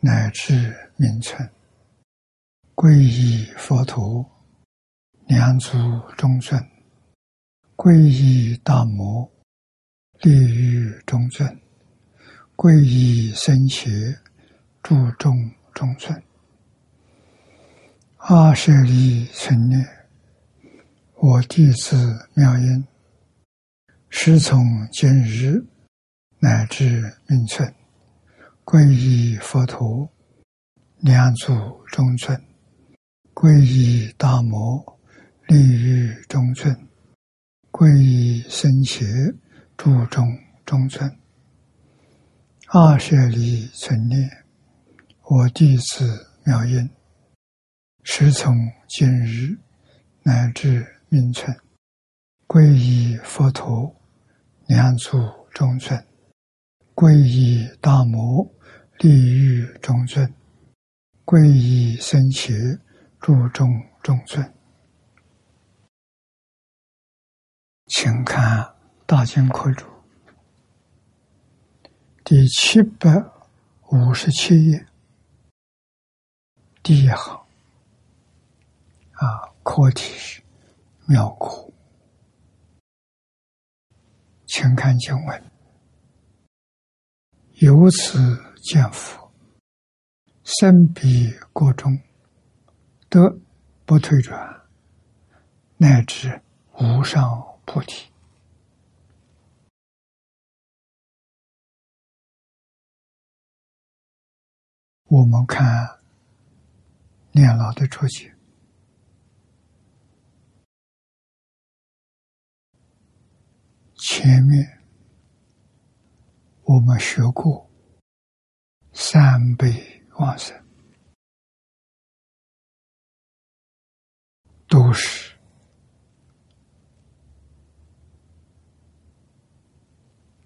乃至名存，皈依佛陀，两足中尊；皈依大摩，立于中尊；皈依僧伽，注众中尊。阿舍利成念，我弟子妙音，师从今日乃至名存。皈依佛陀，两足中尊；皈依大摩，立于中尊；皈依僧伽，注中中尊。二舍利存念，我弟子妙音，时从今日乃至命存，皈依佛陀，两足中尊；皈依大摩。地狱中尊，皈依僧伽，注中中尊。请看《大经科注》第七百五十七页第一行啊，课题是妙苦，请看经文，由此。见佛，身彼国中，得不退转，乃至无上菩提。我们看念老的出解，前面我们学过。三倍往生，都是。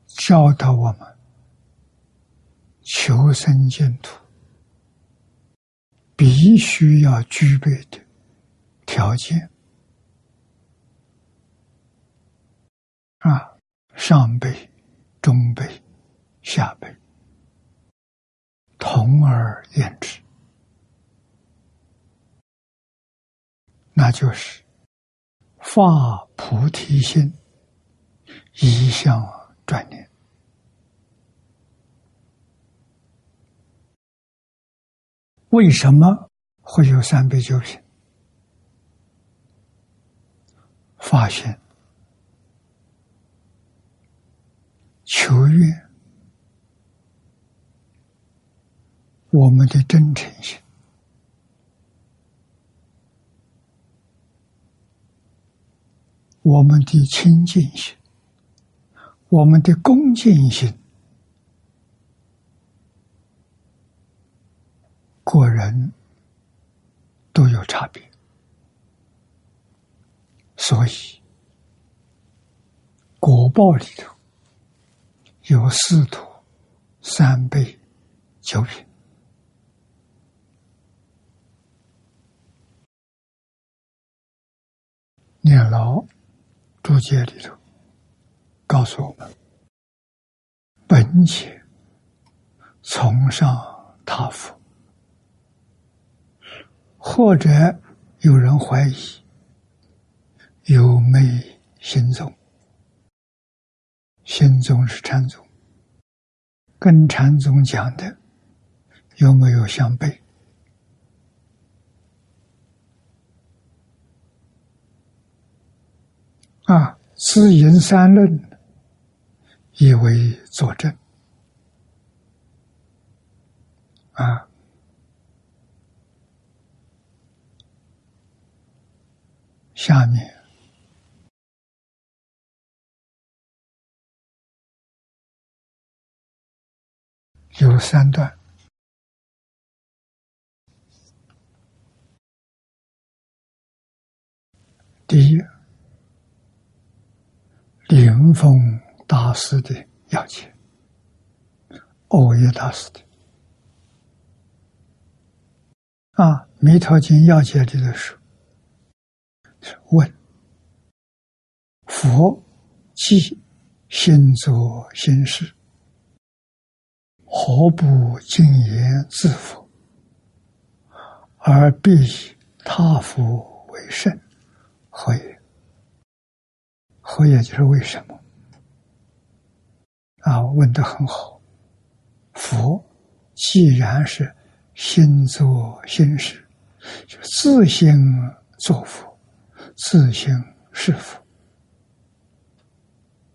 教导我们求生净土必须要具备的条件啊，上辈、中辈、下辈。同而言之，那就是发菩提心，一向转念。为什么会有三杯酒品？发现求愿。我们的真诚心，我们的清净心，我们的恭敬心，果人都有差别，所以果报里头有四土、三辈、九品。念牢注解里头告诉我们：本且崇尚他佛，或者有人怀疑有没心宗，心宗是禅宗，跟禅宗讲的有没有相悖？啊知营三论以为佐证。啊下面有三段。第一灵峰大师的要解，欧耶大师的啊，《弥陀经》要解里的是是问佛即心作心事，何不敬言自佛，而必以他佛为甚？何也？佛也？就是为什么？啊，问的很好。佛既然是心作心事，就自心作佛，自心是佛。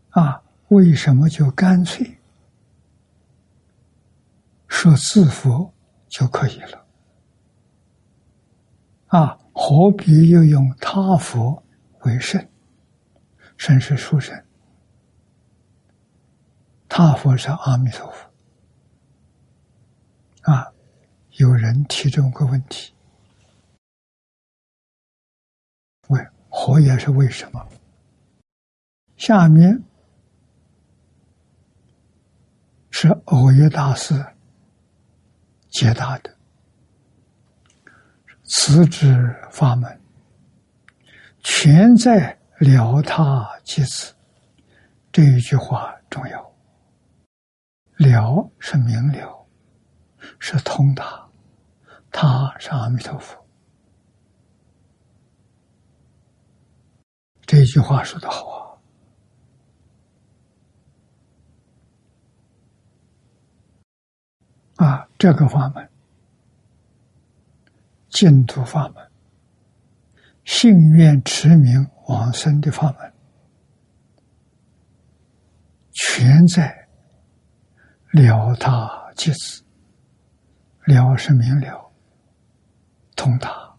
啊，为什么就干脆说自佛就可以了？啊，何必又用他佛为甚？甚是殊胜，他佛是阿弥陀佛。啊，有人提这么个问题：问佛也是为什么？下面是欧耶大师解答的：此之法门，全在。了他即此，这一句话重要。了是明了，是通达，他是阿弥陀佛。这句话说的好啊！啊，这个法门，净土法门，信愿持名。往生的法门，全在了他即止，了是明了，通达，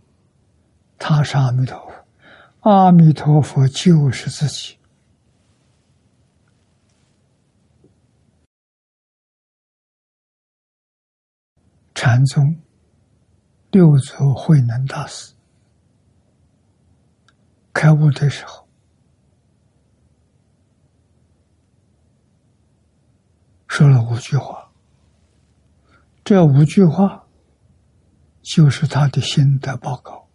他是阿弥陀佛，阿弥陀佛就是自己。禅宗六祖慧能大师。开悟的时候，说了五句话。这五句话就是他的心得报告。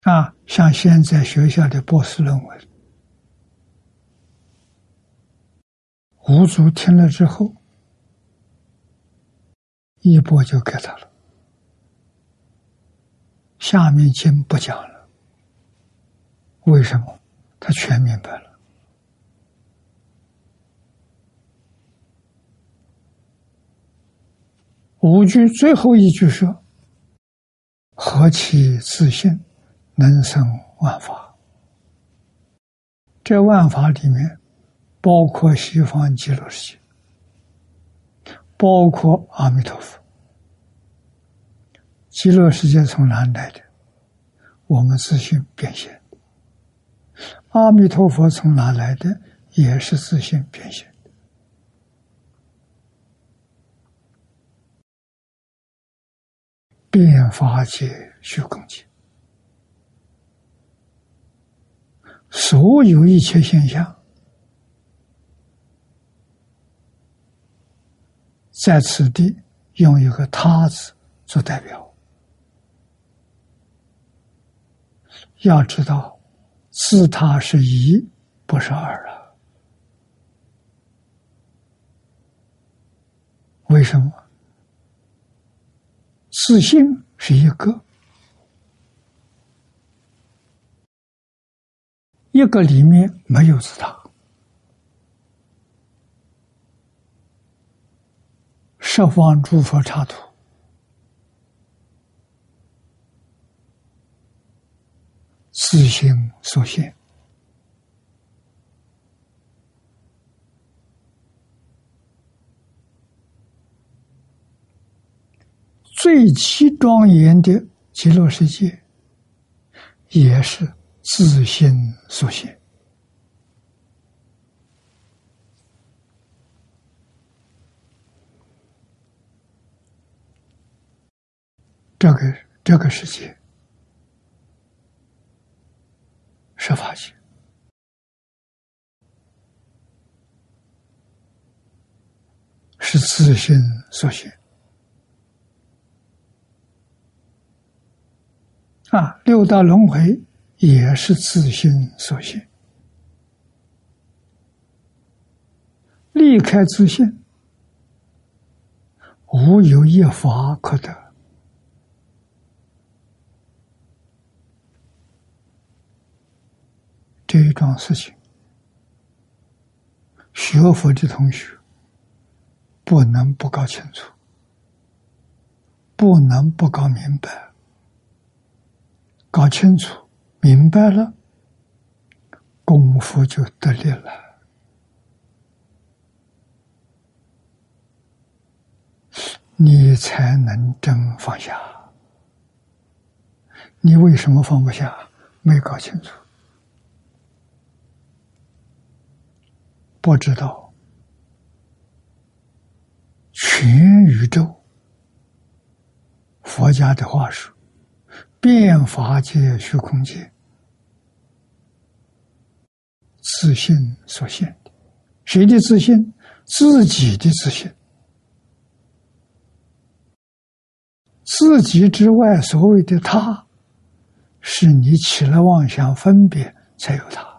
啊，像现在学校的博士论文，吴祖听了之后，一波就给他了。下面经不讲了，为什么？他全明白了。五句最后一句说：“何其自信，能生万法。”这万法里面，包括西方极乐世界，包括阿弥陀佛。极乐世界从哪来的？我们自信变现。阿弥陀佛从哪来的？也是自信变现。变法界、虚空界，所有一切现象，在此地用一个“他”字做代表。要知道，自他是一，不是二了。为什么？自信是一个，一个里面没有自他，十方诸佛刹土。自性所现，最其庄严的极乐世界，也是自性所现。这个这个世界。是法界，是自性所现。啊，六道轮回也是自性所现。离开自性，无有一法可得。这一桩事情，学佛的同学不能不搞清楚，不能不搞明白。搞清楚、明白了，功夫就得力了，你才能真放下。你为什么放不下？没搞清楚。不知道，全宇宙，佛家的话术，变法界、虚空界，自信所现的，谁的自信？自己的自信。自己之外，所谓的他，是你起了妄想分别才有他。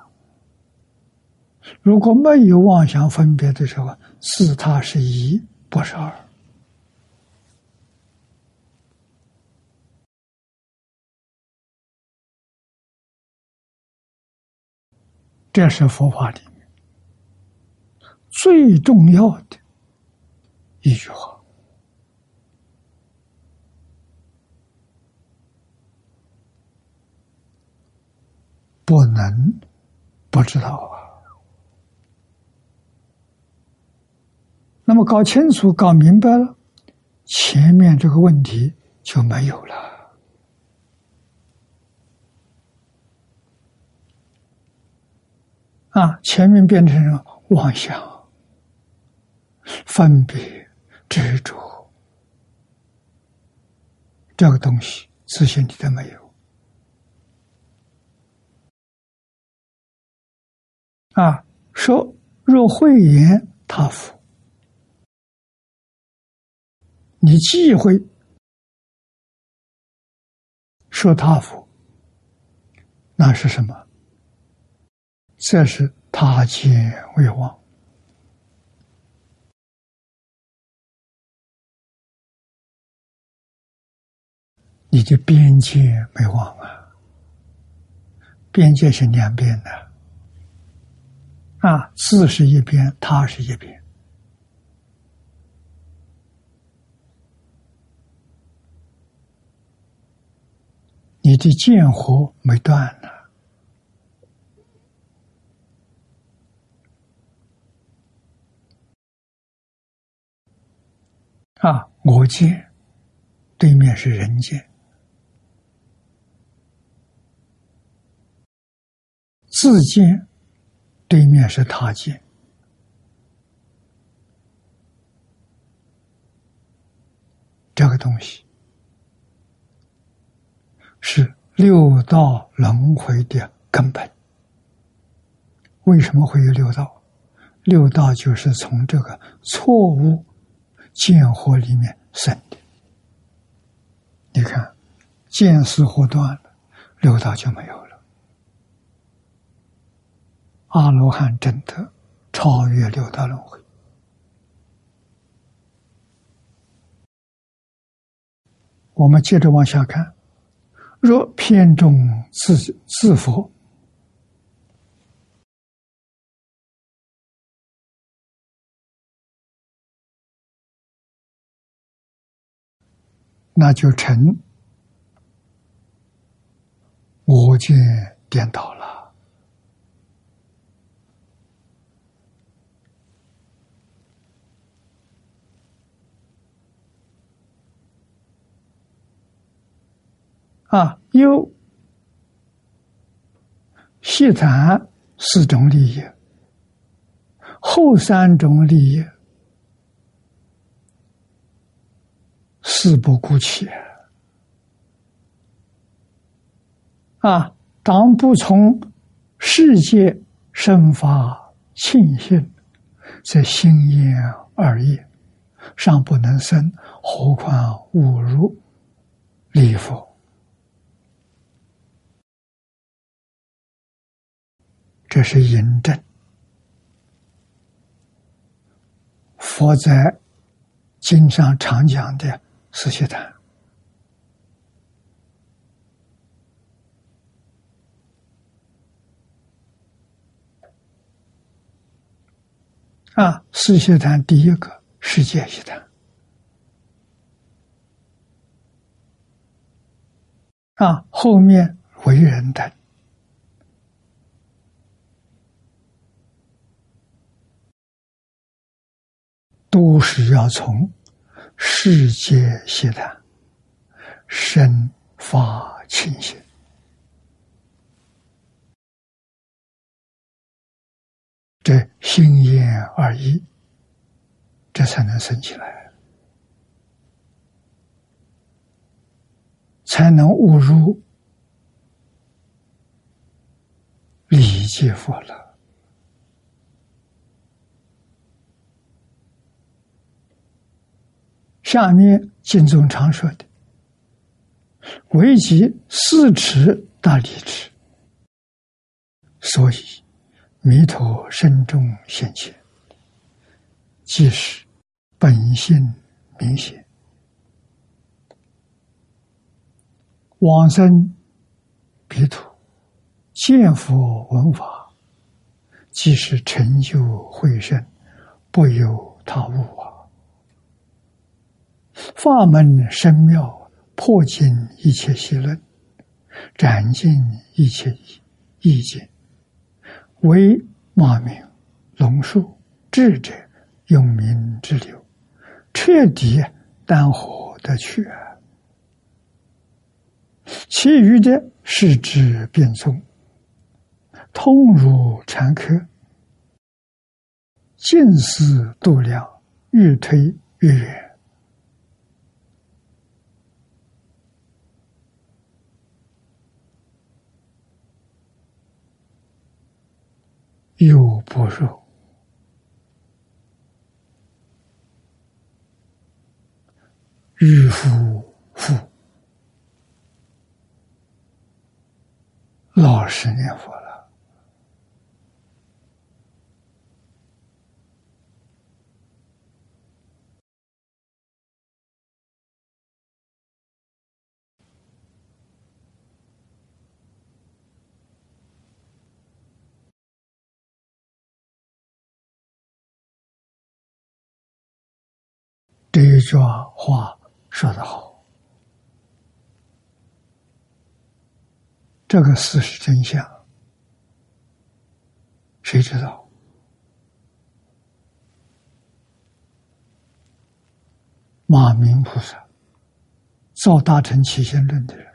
如果没有妄想分别的时候，是他是一，不是二。这是佛法里面最重要的一句话，不能不知道啊。那么搞清楚、搞明白了，前面这个问题就没有了。啊，前面变成了妄想、分别、执着，这个东西自信你都没有。啊，说若慧言他福。你忌讳说他佛，那是什么？这是他见未忘，你的边界没忘啊！边界是两边的啊，字是一边，他是一边。你的剑火没断呢？啊，我见对面是人间，自见对面是他见，这个东西。是六道轮回的根本。为什么会有六道？六道就是从这个错误见惑里面生的。你看，见思惑断了，六道就没有了。阿罗汉真的超越六道轮回。我们接着往下看。若偏重自自佛，那就成我见颠倒了。啊！有西谈四种利益，后三种利益事不顾起啊！当不从世界生发庆幸，则心焉而业，尚不能生，何况侮辱礼佛？这是引证。佛在经上常讲的四悉檀啊，四悉檀第一个世界悉檀啊，后面为人等。都是要从世界习谈生发清醒，这心眼而已，这才能升起来，才能悟入理解佛了。下面经中常说的“为其四尺大理持”，所以弥陀身中现前，即是本性明显，往生彼土见佛闻法，即是成就慧身，不由他物啊。法门深妙，破尽一切邪论，斩尽一切意见，为马明龙树智者用名之流，彻底淡火得去。其余的是指变宗，通如禅客，近似度量，越推越远。又不入，欲夫妇，老实念佛了。这一句话说得好，这个事实真相，谁知道？马明菩萨造《大乘起信论》的人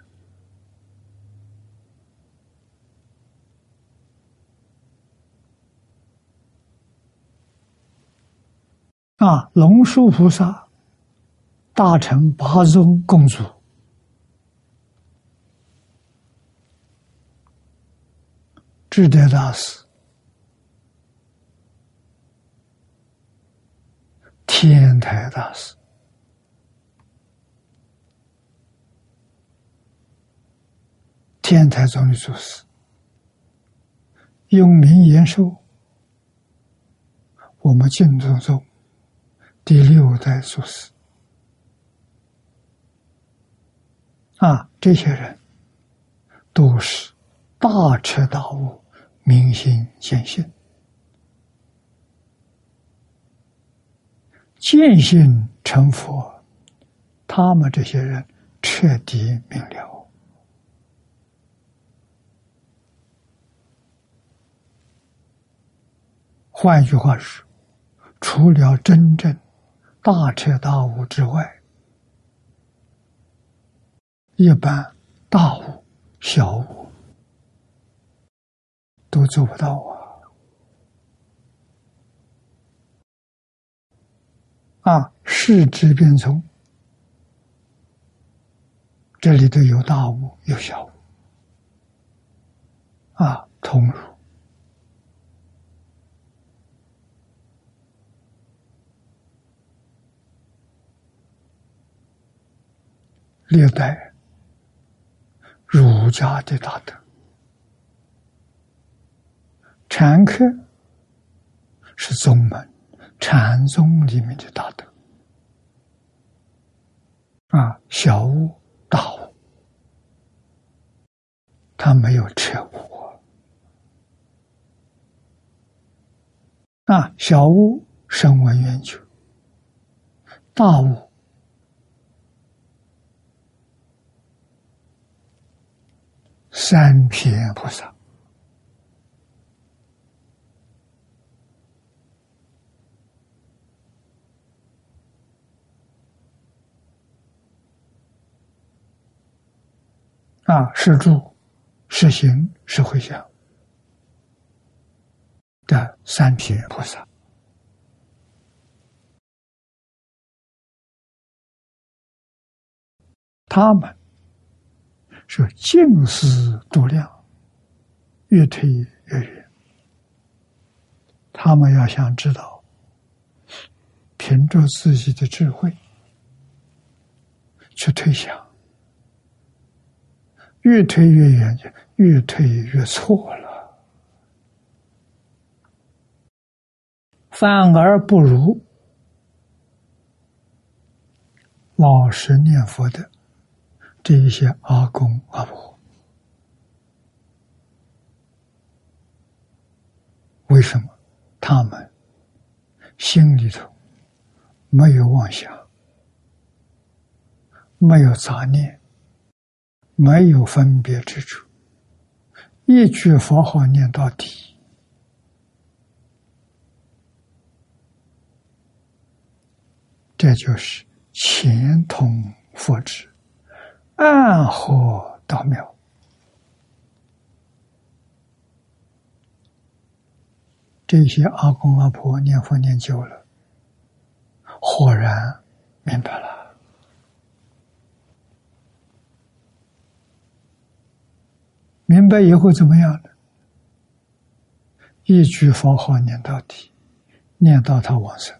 啊，龙树菩萨。大乘八宗共祖，智德大师、天台大师、天台宗的祖师，用名延寿，我们净土宗第六代祖师。啊，这些人都是大彻大悟、明心见性、见性成佛。他们这些人彻底明了。换一句话说，除了真正大彻大悟之外，一般大悟、小悟都做不到啊！啊，视之变从。这里头有大悟，有小悟，啊，同如。略带。儒家的大德，禅客是宗门禅宗里面的大德。啊，小悟大悟，他没有彻悟啊，小悟声闻缘觉，大悟。三品菩萨啊，是住、是行、是回向的三品菩萨，他们。是近思度量，越推越远。他们要想知道，凭着自己的智慧去推想，越推越远，就越推越错了，反而不如老实念佛的。这一些阿公阿婆，为什么他们心里头没有妄想，没有杂念，没有分别之处，一句佛号念到底，这就是前通佛智。暗合道妙，这些阿公阿婆念佛念久了，豁然明白了。明白以后怎么样呢？一句佛号念到底，念到他往生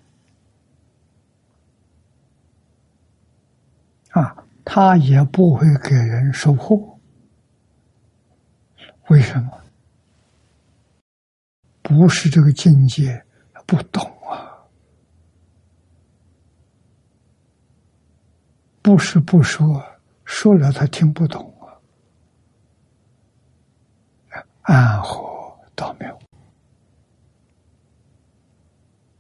啊。他也不会给人收获，为什么？不是这个境界不懂啊，不是不说，说了他听不懂啊，暗合道妙，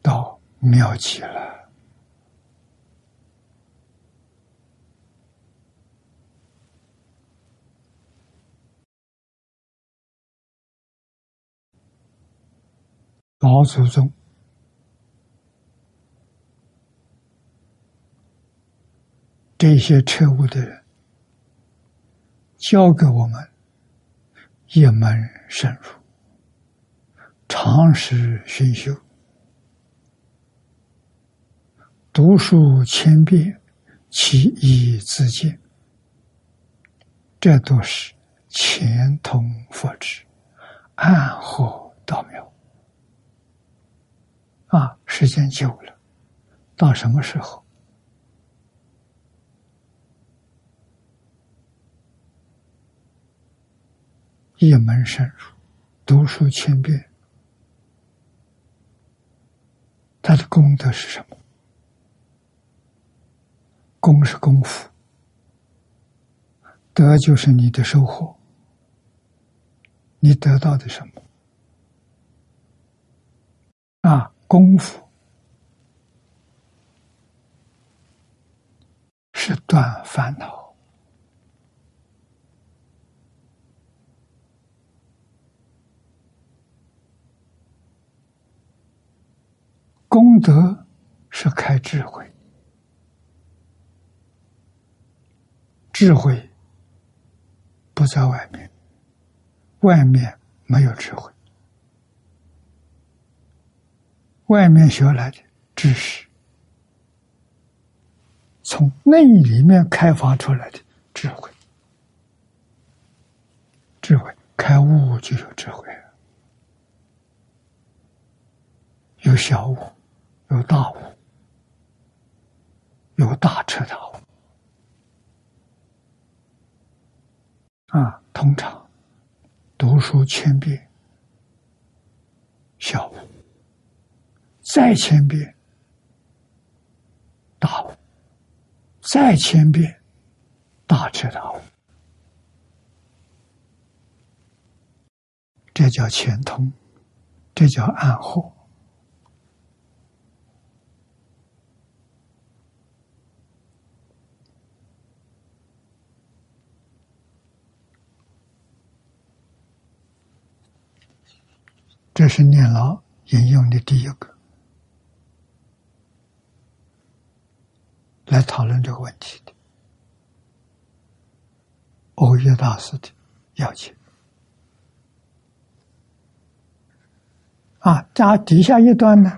道妙极了。老祖宗这些彻悟的人，教给我们一门深入，常时熏修，读书千遍，其义自见。这都是前通佛智，暗合道妙。时间久了，到什么时候一门深入，读书千遍，他的功德是什么？功是功夫，德就是你的收获，你得到的什么？啊？功夫是断烦恼，功德是开智慧，智慧不在外面，外面没有智慧。外面学来的知识，从内里面开发出来的智慧，智慧开悟就有智慧有小悟，有大悟，有大彻大悟，啊，通常读书千遍，小悟；再千遍，大悟；再千遍，大彻大悟。这叫前通，这叫暗惑。这是念老引用的第一个来讨论这个问题的，欧耶大师的要求。啊，加底下一段呢，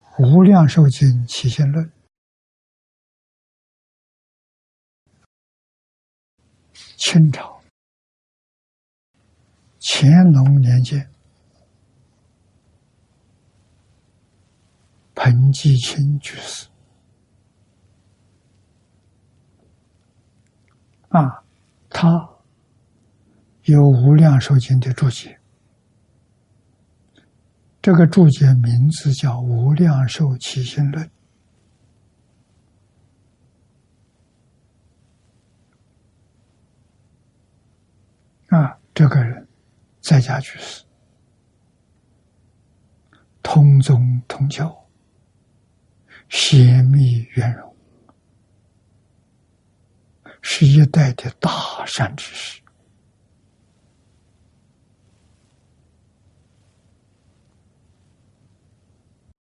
《无量寿经起信论》，清朝。乾隆年间。彭继清居士。啊，他有《无量寿经》的注解，这个注解名字叫《无量寿起心论》啊，这个人在家居士，通宗通教。显密圆融，是一代的大善之士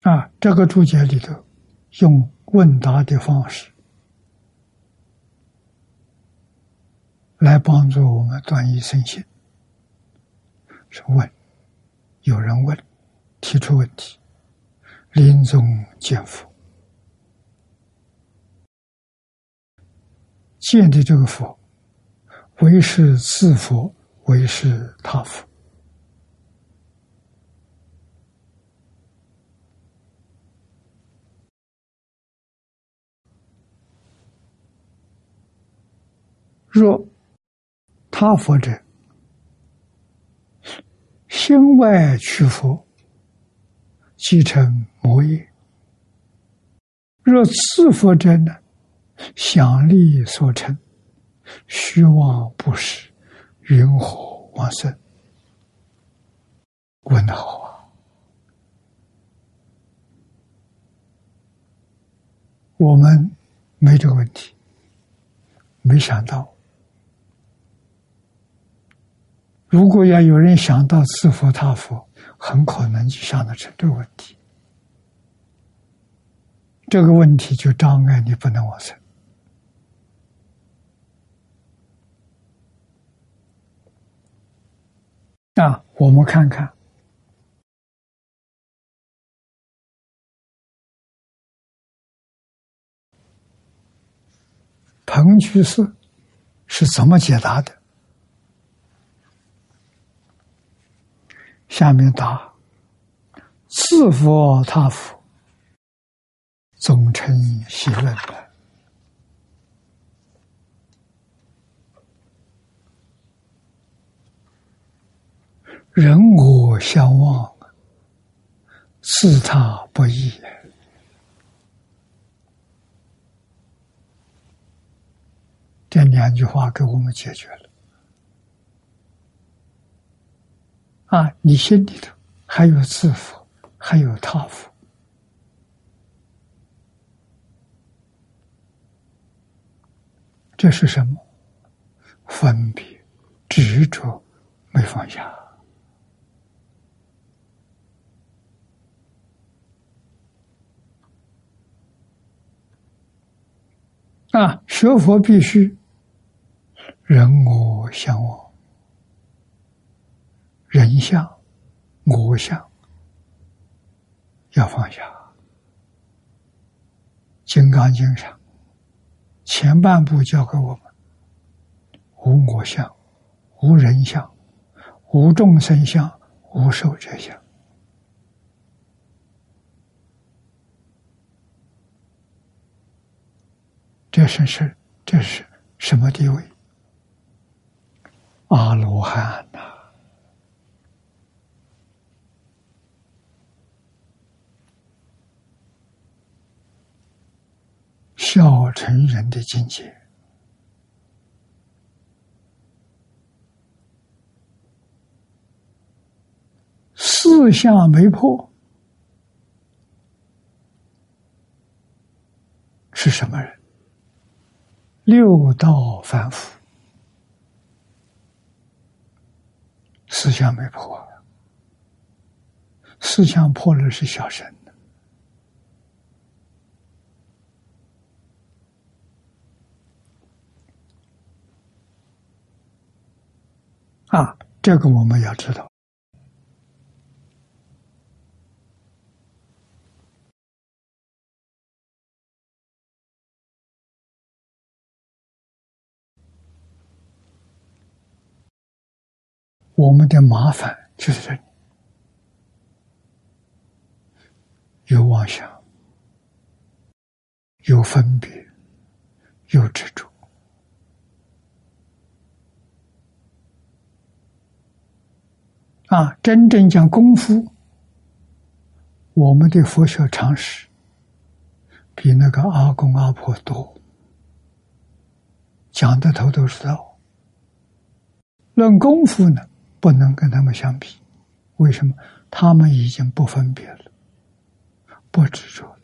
啊！这个注解里头用问答的方式来帮助我们断疑生信，是问，有人问，提出问题，临终见佛。见的这个佛，为是自佛，为是他佛。若他佛者，心外取佛，即成魔业；若自佛者呢？想力所成，虚妄不实，云何往生？问的好啊！我们没这个问题，没想到。如果要有人想到自佛他佛，很可能就想得成这个问题。这个问题就障碍你不能往生。那我们看看，彭居士是怎么解答的？下面答：自佛他佛，总称习论的。人我相望，自他不易。这两句话给我们解决了。啊，你心里头还有自负，还有他负，这是什么？分别、执着，没放下。啊，学佛必须人我相我，人相、我相要放下。《金刚经》上前半部教给我们：无我相、无人相、无众生相、无寿者相。这是是这是什么地位？阿罗汉呐，小成人的境界，四相没破，是什么人？六道反腐。思想没破，思想破了是小神啊！这个我们要知道，我们的麻烦就是这里，有妄想，有分别，有执着。啊，真正讲功夫，我们的佛学常识比那个阿公阿婆多，讲的头头是道。论功夫呢？不能跟他们相比，为什么？他们已经不分别了，不执着了，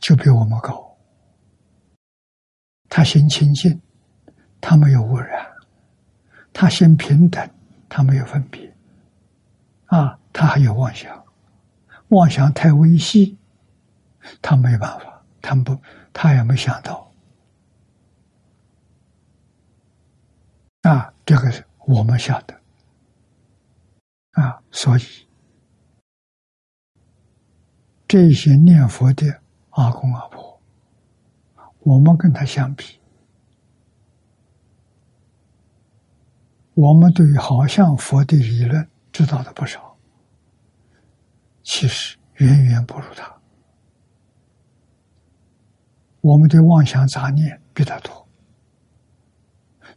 就比我们高。他心清净，他没有污染；他心平等，他没有分别。啊，他还有妄想，妄想太微细，他没办法，他不，他也没想到。啊，这个是我们晓得啊，所以这些念佛的阿公阿婆，我们跟他相比，我们对于好像佛的理论知道的不少，其实远远不如他，我们的妄想杂念比他多。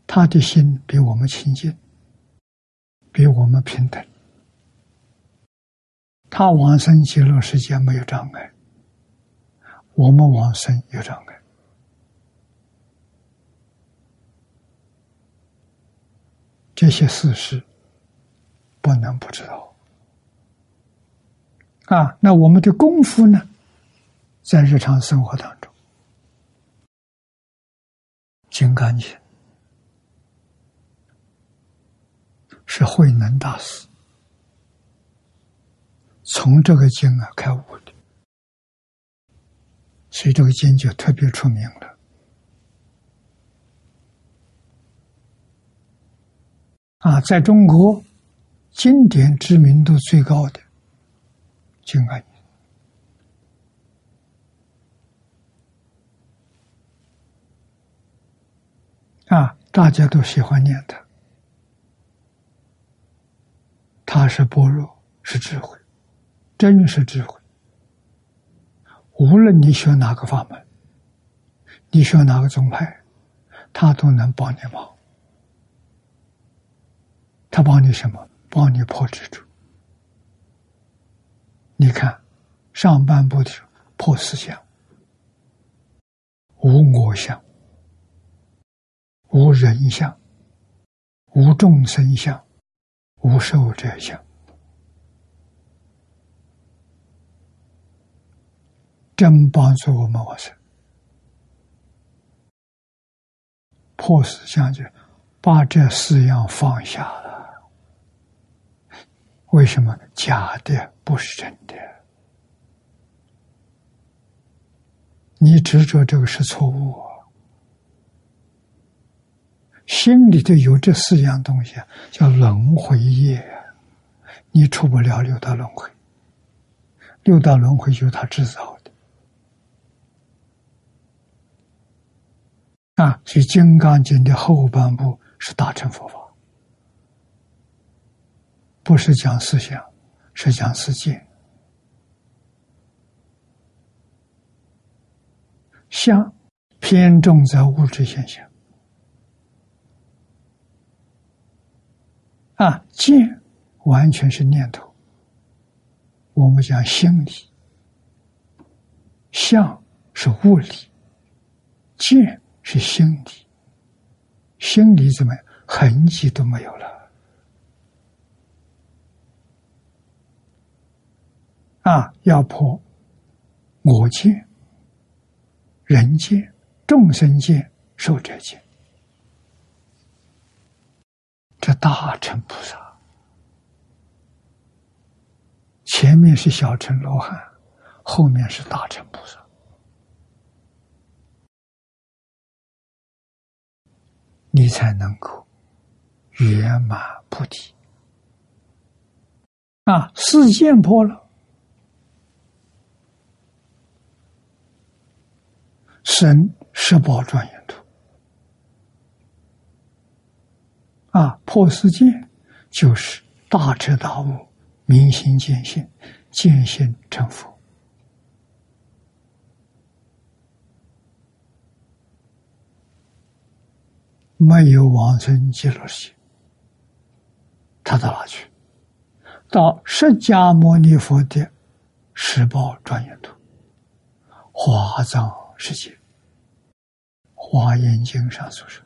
他的心比我们清净，比我们平等。他往生极乐世界没有障碍，我们往生有障碍。这些事实不能不知道。啊，那我们的功夫呢，在日常生活当中，金刚经。是慧能大师从这个经啊开悟的，所以这个经就特别出名了。啊，在中国经典知名度最高的经啊，啊，大家都喜欢念它。它是般若，是智慧，真是智慧。无论你学哪个法门，你学哪个宗派，他都能帮你忙。他帮你什么？帮你破执着。你看，上半部的破思想，无我相，无人相，无众生相。无受者相，真帮助我们往生。破思想就把这四样放下了。为什么假的不是真的？你执着这个是错误。心里头有这四样东西，叫轮回业，你出不了六道轮回。六道轮回由他制造的啊，所以《金刚经》的后半部是大乘佛法，不是讲思想，是讲世界。相偏重在物质现象。啊，见完全是念头，我们讲心理，相是物理，见是心理，心理怎么？痕迹都没有了。啊，要破我见、人见、众生见、受者见。这大乘菩萨，前面是小乘罗汉，后面是大乘菩萨，你才能够圆满菩提啊！四见破了，生十宝庄严图。啊，破世界就是大彻大悟、明心见性、见性成佛，没有往生极乐世界，他到哪去？到释迦牟尼佛的十宝庄严图、华藏世界、华严经上所说。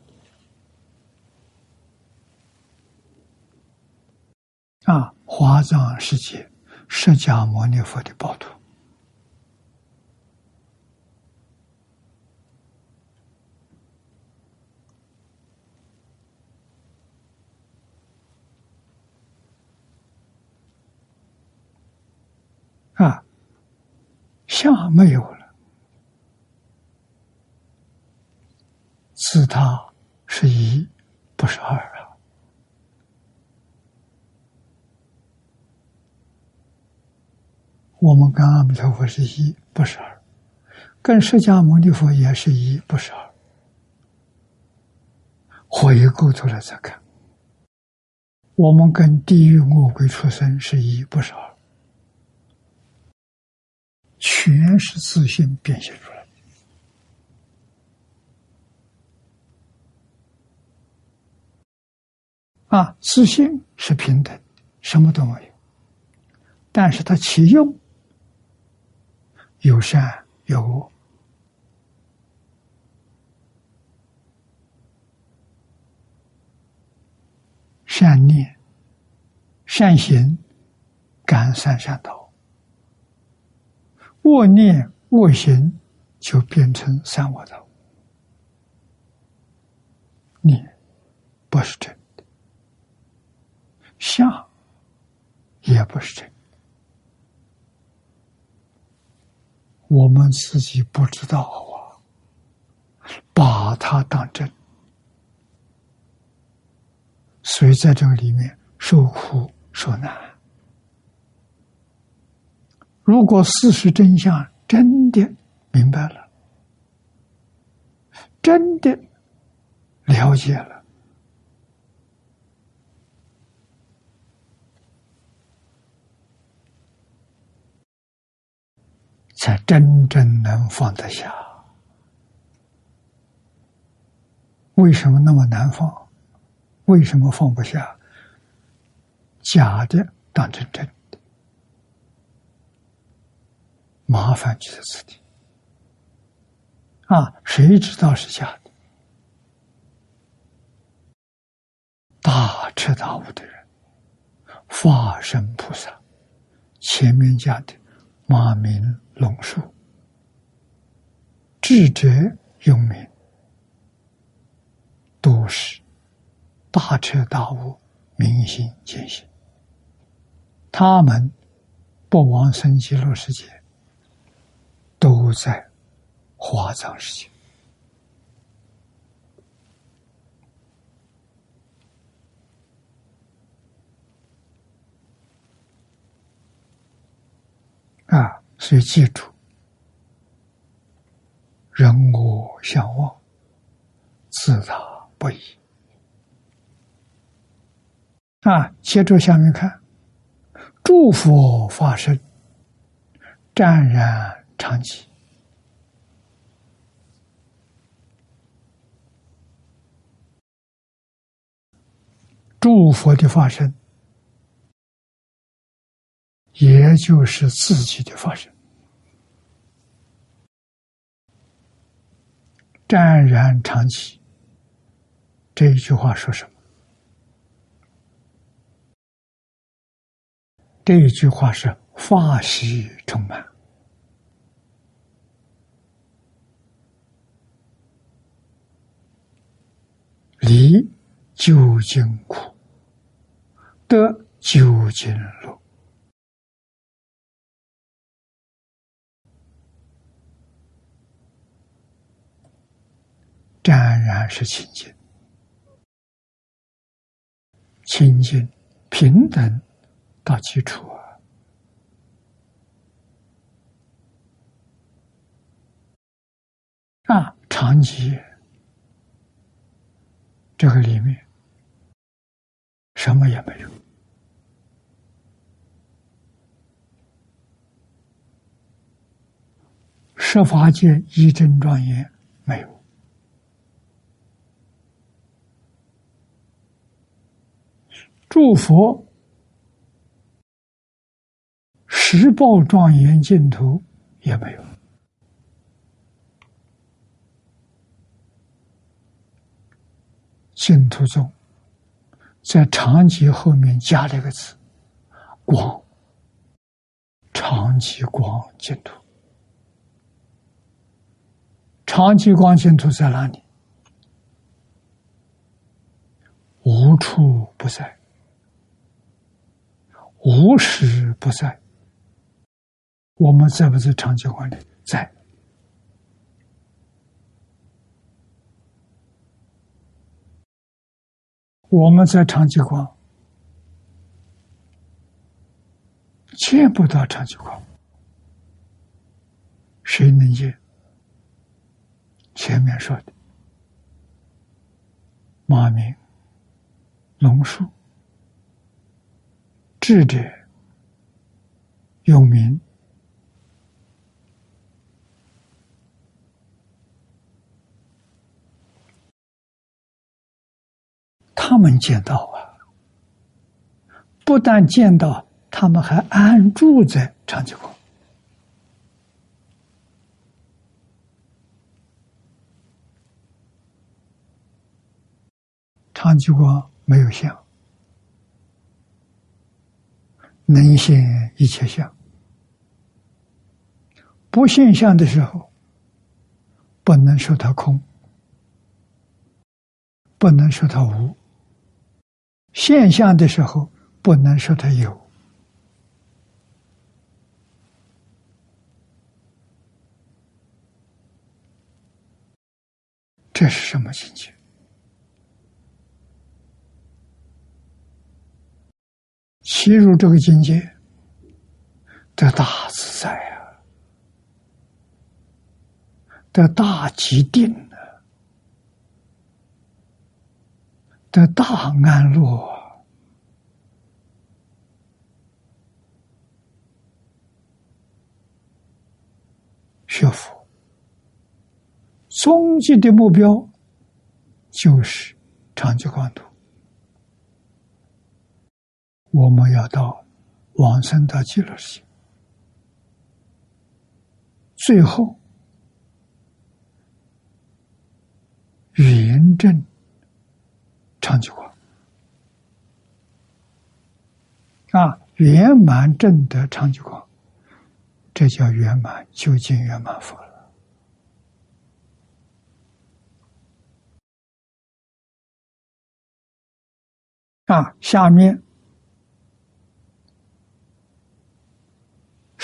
啊，华藏世界，释迦牟尼佛的宝土啊，相没有了，自他是一，不是二。我们跟阿弥陀佛是一，不是二；跟释迦牟尼佛也是一，不是二。回过头来再看，我们跟地狱恶鬼出生是一，不是二，全是自信变现出来的。啊，自信是平等，什么都没有，但是它其用。有善有恶，善念、善行感善善道，恶念恶行就变成三恶道。念不是真的，相也不是真。我们自己不知道啊，把它当真，所以在这个里面受苦受难。如果事实真相真的明白了，真的了解了。才真正能放得下。为什么那么难放？为什么放不下？假的当成真的，麻烦就是此地。啊，谁知道是假的？大彻大悟的人，化身菩萨，前面讲的马明。龙树，智者永明，都是大彻大悟、明心见性。他们不往生极乐世界，都在华藏世界啊。所以，记住，人我相忘，自他不已。啊，接着下面看，诸佛法身，湛然常寂。诸佛的法身，也就是自己的发生。湛然长期，这一句话说什么？这一句话是法喜充满，离究竟苦，得究竟乐。湛然是清净，清净平等到基础啊！啊，长期这个里面什么也没有，设法界一真庄严没有。诸佛十报庄严净土也没有，净土中在长吉后面加了一个字“光”，长吉光净土，长吉光净土在哪里？无处不在。无时不在，我们在不在长期观里？在。我们在长期观见不到长期观，谁能见？前面说的马明、龙树。智者有名，他们见到啊，不但见到，他们还安住在长吉光。长吉光没有相。能现一切相，不现象的时候，不能说它空，不能说它无；现象的时候，不能说它有。这是什么境界？其入这个境界，得大自在啊，得大极定啊，得大安乐。学佛，终极的目标就是长期光土。我们要到往生到极乐世界，最后圆正长久光啊，圆满正德长久光，这叫圆满究竟圆满佛了啊！下面。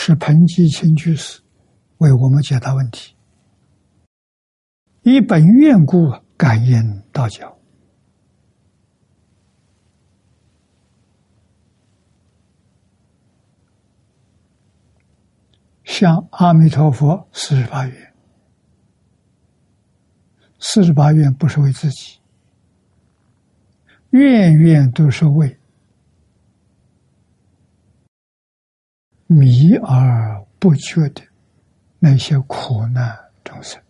是彭基清居士为我们解答问题，以本愿故感应道教，向阿弥陀佛四十八愿，四十八愿不是为自己，愿愿都是为。迷而不觉的那些苦难众生，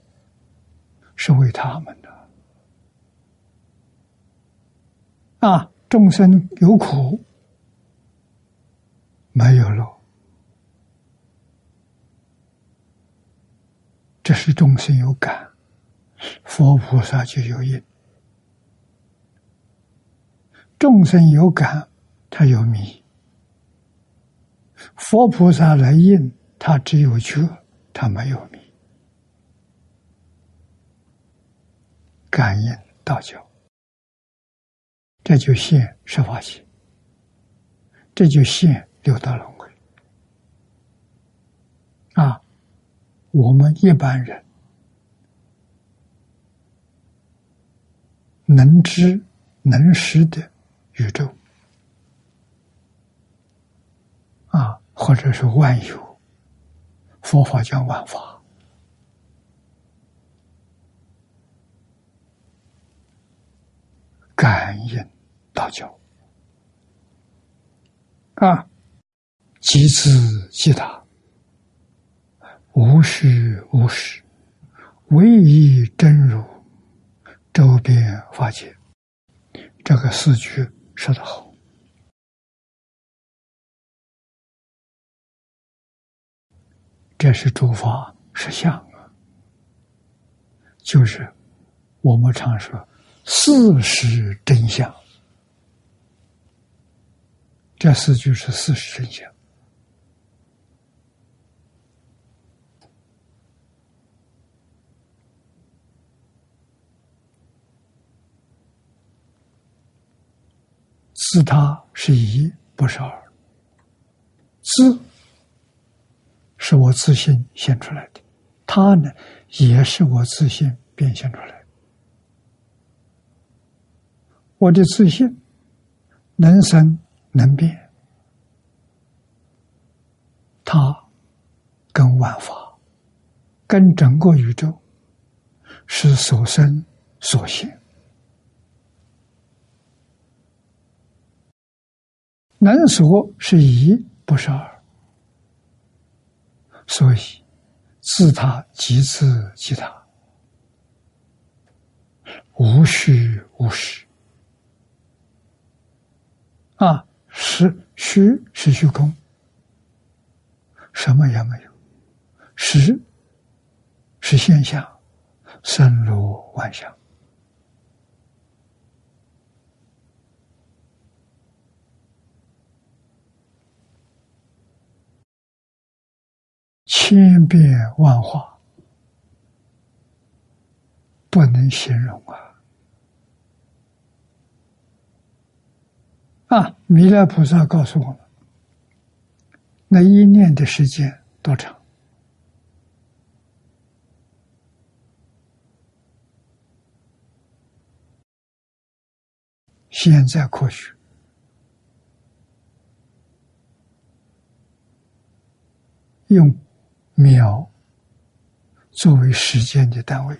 是为他们的啊！众生有苦，没有乐，这是众生有感，佛菩萨就有因。众生有感，他有迷；佛菩萨来应，他只有觉，他没有迷。感应道教，这就现十法界，这就现六道轮回。啊，我们一般人能知能识的宇宙，啊，或者是万有，佛法讲万法。感应道教啊，即自即达，无时无时，唯一真如，周边法界。这个四句说得好，这是诸法实相啊，就是我们常说。事实真相，这四句是事实真相。自他是一，不是二。自是我自信现出来的，他呢，也是我自信变现出来的。我的自信能生能变，它跟万法、跟整个宇宙是所生所现，能所是一，不是二，所以自他即自即他，无虚无实。啊，实虚是虚空，什么也没有；实是现象，生如万象，千变万化，不能形容啊。啊！弥勒菩萨告诉我们，那一念的时间多长？现在科学用秒作为时间的单位，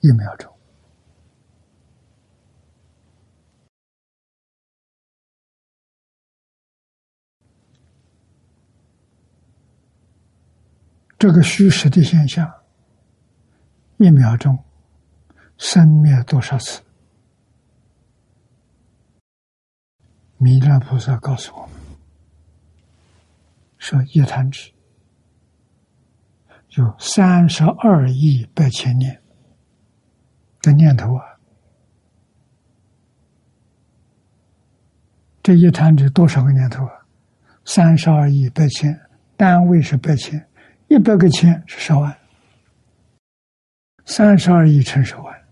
一秒钟。这个虚实的现象，一秒钟生灭多少次？弥勒菩萨告诉我们说：一弹指就三十二亿八千年的念头啊！这一弹指多少个念头啊？三十二亿八千，单位是八千。一百个千是十万，三十二亿乘十万，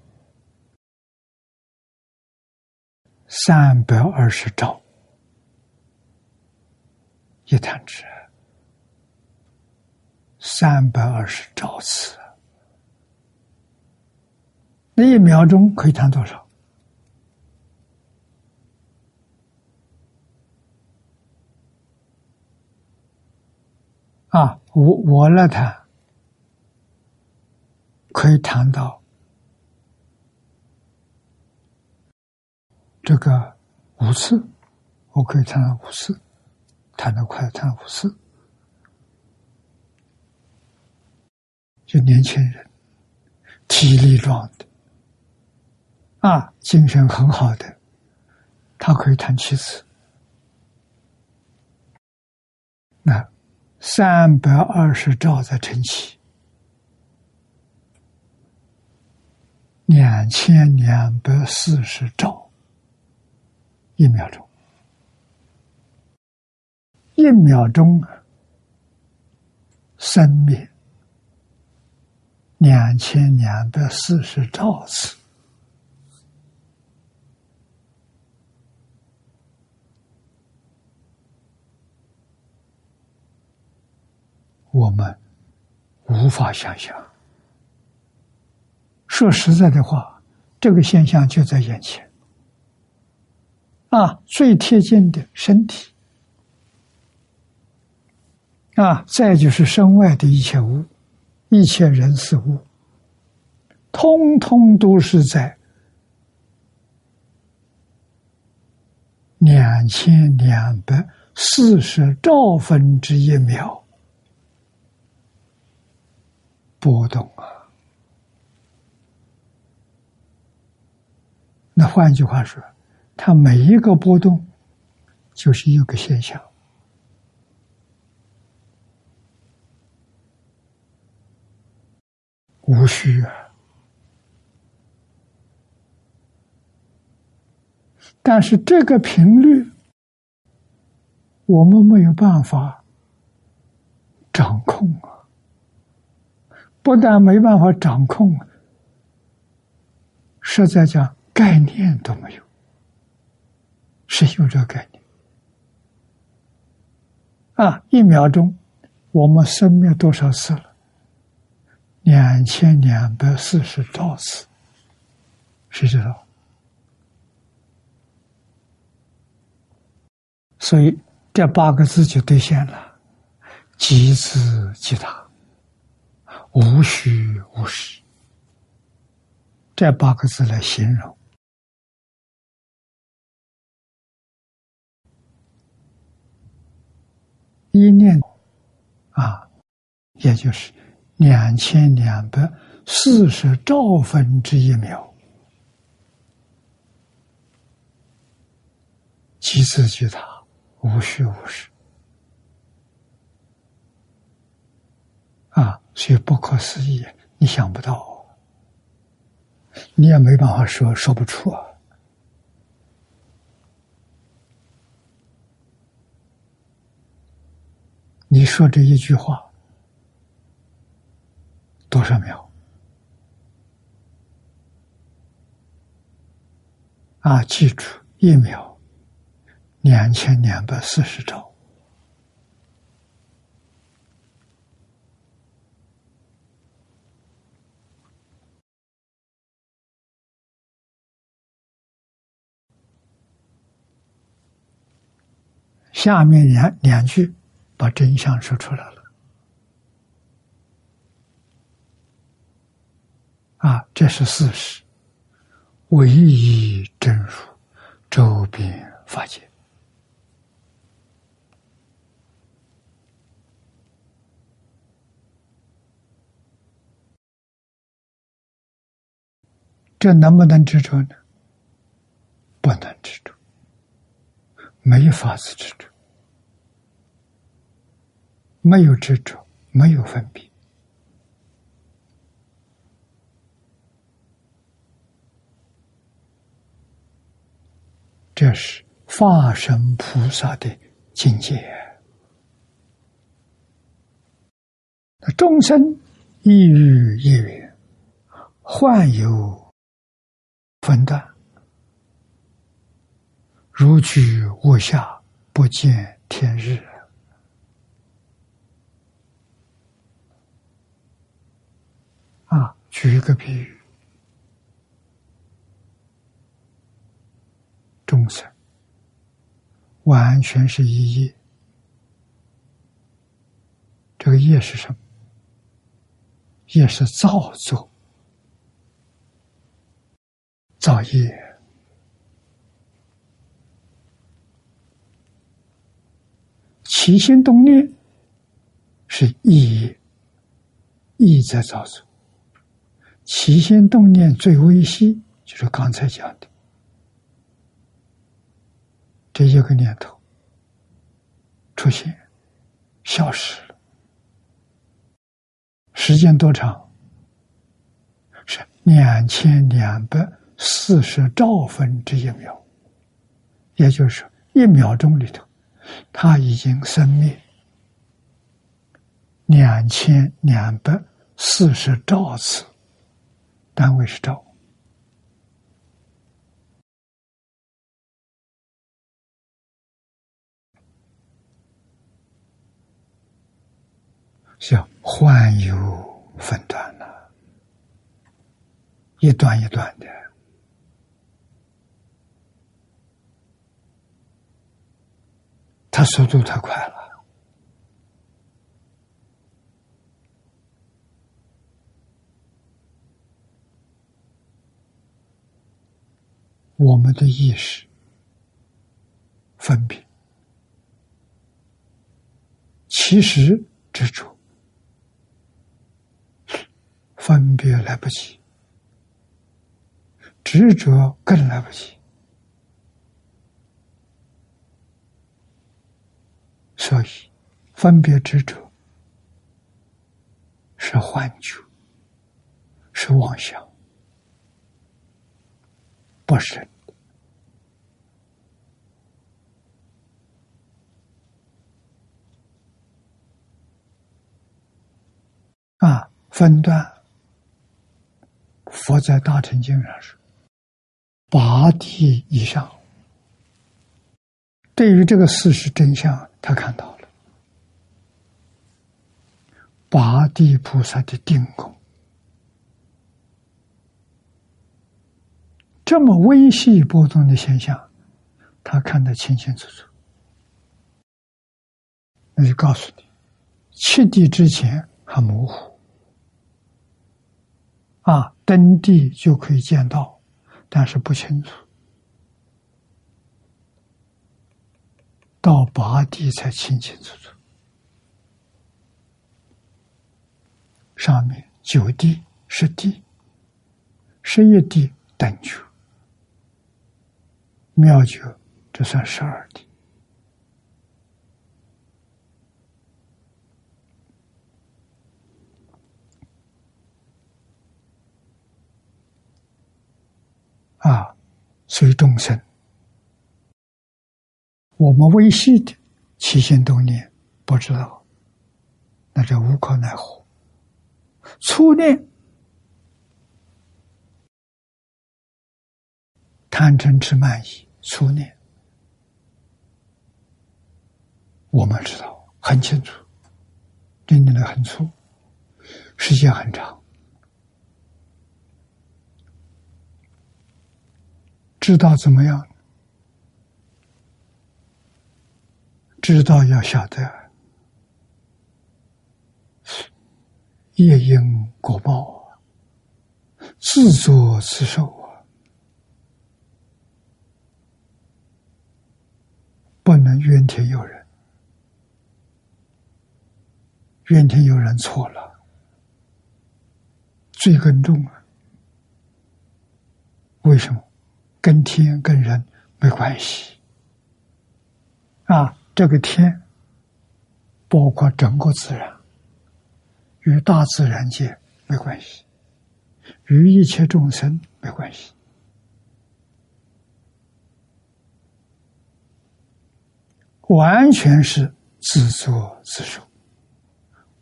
三百二十兆，一弹指，三百二十兆次，那一秒钟可以弹多少？啊，我我来谈，可以谈到这个五次，我可以谈到五次，谈得快谈五次，就年轻人，体力壮的，啊，精神很好的，他可以谈七次。那三百二十兆在晨起，两千两百四十兆一秒钟，一秒钟生灭两千两百四十兆次。我们无法想象。说实在的话，这个现象就在眼前。啊，最贴近的身体，啊，再就是身外的一切物，一切人事物，通通都是在两千两百四十兆分之一秒。波动啊！那换句话说，它每一个波动就是一个现象，无需啊。但是这个频率，我们没有办法掌控啊。不但没办法掌控，实在讲概念都没有。谁有这个概念？啊，一秒钟我们生灭多少次了？两千两百四十兆次，谁知道？所以这八个字就兑现了：极之极大。无虚无实，这八个字来形容，一念啊，也就是两千两百四十兆分之一秒，极致巨大，无虚无实。却不可思议，你想不到，你也没办法说，说不出啊。你说这一句话多少秒？啊，记住，一秒两千两百四十兆。下面两两句，把真相说出来了。啊，这是事实，唯一真如，周边法界。这能不能执着呢？不能执着，没法子执着。没有执着，没有分别，这是化身菩萨的境界。那众生亦欲亦缘，幻有分断，如居卧下，不见天日。啊，举一个比喻，众生完全是一业，这个业是什么？业是造作，造业，起心动念是意业，意在造作。起心动念最微细，就是刚才讲的这一个念头出现，消失了，时间多长？是两千两百四十兆分之一秒，也就是，一秒钟里头，它已经生灭两千两百四十兆次，单位是兆。像幻有分段了，一段一段的，它速度太快了。我们的意识分别，其实执着。分别来不及，执着更来不及，所以分别执着是幻觉，是妄想，不是啊，分段。佛在《大乘经》上说：“八地以上，对于这个事实真相，他看到了八地菩萨的定功，这么微细波动的现象，他看得清清楚楚。那就告诉你，七地之前还模糊。”啊，登地就可以见到，但是不清楚。到八地才清清楚楚。上面九地、十地、十一地等觉、妙觉，这算十二地。啊，随众生，我们微细的起心动念不知道，那就无可奈何。初念贪嗔痴慢疑，初念我们知道很清楚，定定的很粗，时间很长。知道怎么样？知道要晓得业因果报啊，自作自受啊，不能怨天尤人。怨天尤人错了，罪更重啊！为什么？跟天跟人没关系，啊，这个天包括整个自然，与大自然界没关系，与一切众生没关系，完全是自作自受，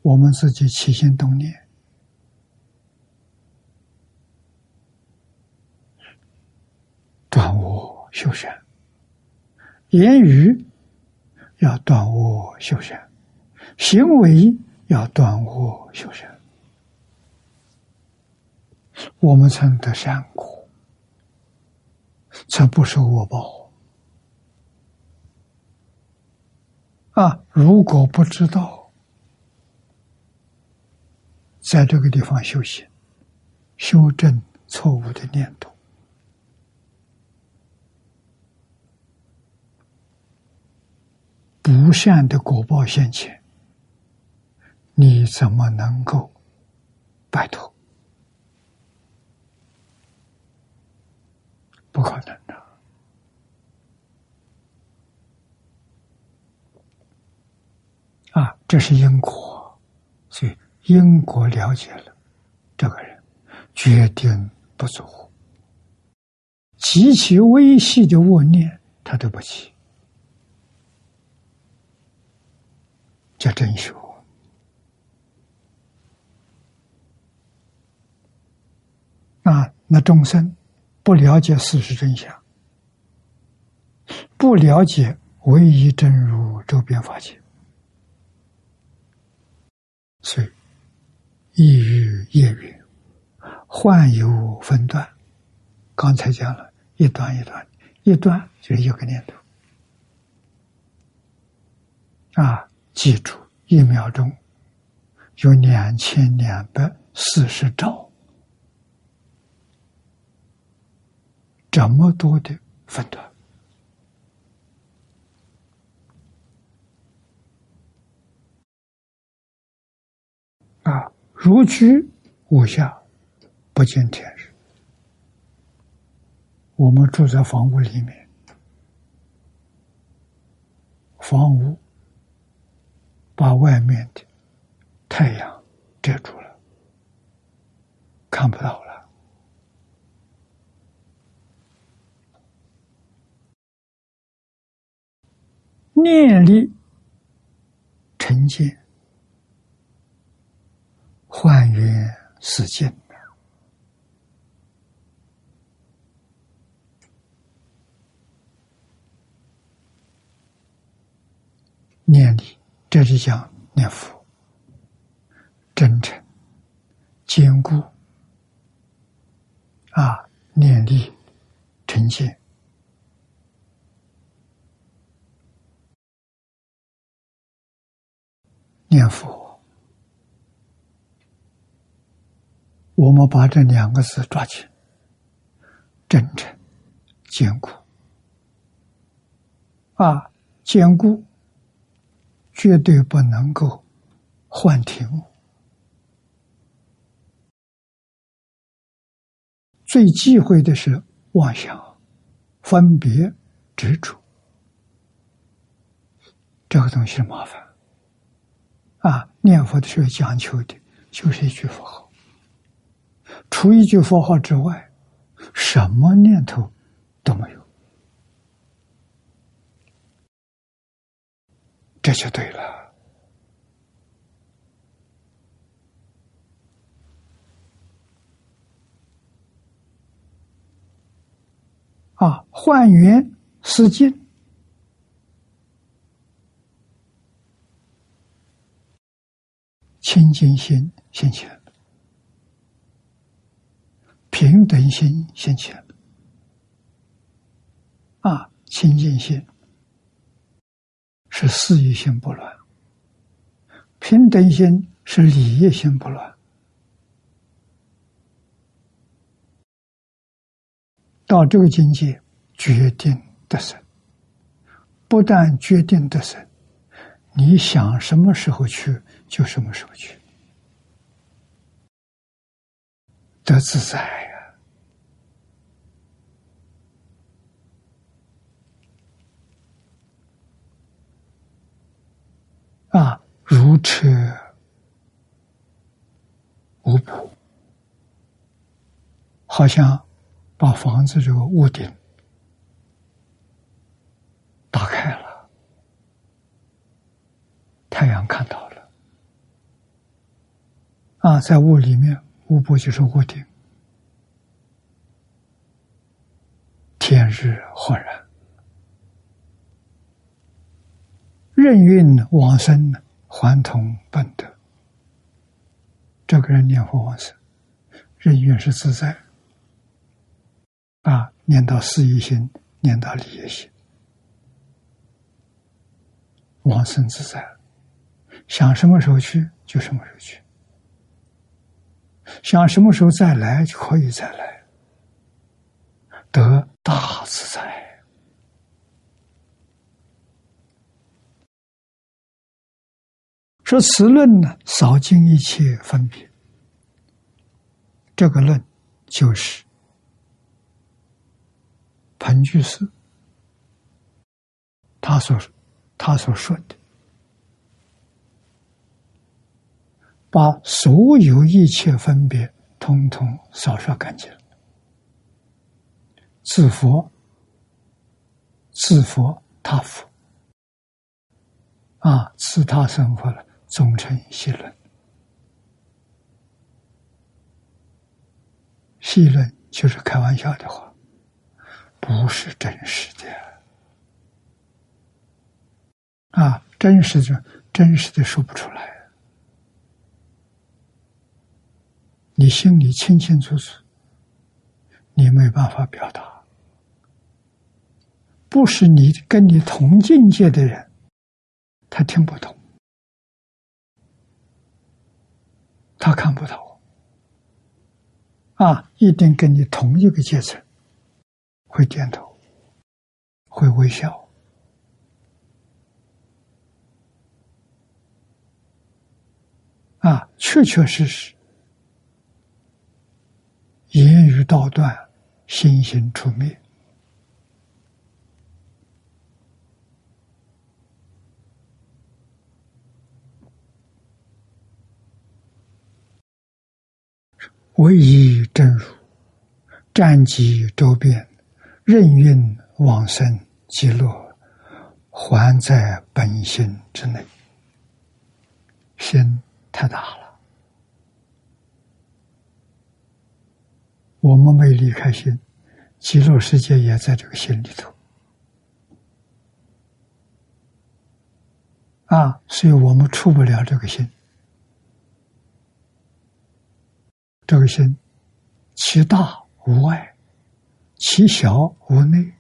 我们自己起心动念。断我修善，言语要断我修善，行为要断我修善，我们才能得善果，才不受恶报。啊！如果不知道在这个地方修行，修正错误的念头。无善的果报现前，你怎么能够摆脱？不可能的！啊，这是因果，所以因果了解了，这个人决定不足，极其微细的恶念他都不起。叫真修。啊，那众生不了解事实真相，不了解唯一真如周边法界，所以意欲业缘，幻有分段。刚才讲了一段一段，一段就是一个念头啊！记住，一秒钟有两千两百四十兆，这么多的分段啊！如居无下，不见天日。我们住在房屋里面，房屋把外面的太阳遮住了，看不到了。念力成见，幻缘是境。念力，这是讲念佛，真诚、坚固啊！念力、诚信，念佛，我们把这两个字抓紧：真诚、坚固啊，坚固。绝对不能够幻听。最忌讳的是妄想、分别、执着，这个东西麻烦。啊，念佛的时候讲求的就是一句佛号，除一句佛号之外，什么念头都没有。这就对了啊！换缘思境，清净心现前，平等心现前啊！清净心。是事业心不乱，平等心是理业心不乱。到这个境界，决定得生。不但决定得生，你想什么时候去就什么时候去，得自在。啊，如车无补，好像把房子这个屋顶打开了，太阳看到了。啊，在屋里面，屋部就是屋顶，天日焕然。任运往生，还同本德。这个人念佛往生，任运是自在。啊，念到事一心，念到理业心，往生自在，想什么时候去就什么时候去，想什么时候再来就可以再来，得大自在。说此论呢，扫尽一切分别。这个论就是彭居士他所他所说的。把所有一切分别通通扫刷干净，自佛、自佛、他佛，啊，自他生活了，总成细论。细论就是开玩笑的话，不是真实的。啊，真实的，真实的说不出来。你心里清清楚楚，你没办法表达。不是你跟你同境界的人，他听不懂，他看不到我。啊，一定跟你同一个阶层，会点头，会微笑。啊，确确实实。言语道断，心行出灭。唯一真如，战极周边，任运往生极乐，还在本心之内。心太大了。我们没离开心，极乐世界也在这个心里头啊，所以我们出不了这个心。这个心，其大无外，其小无内，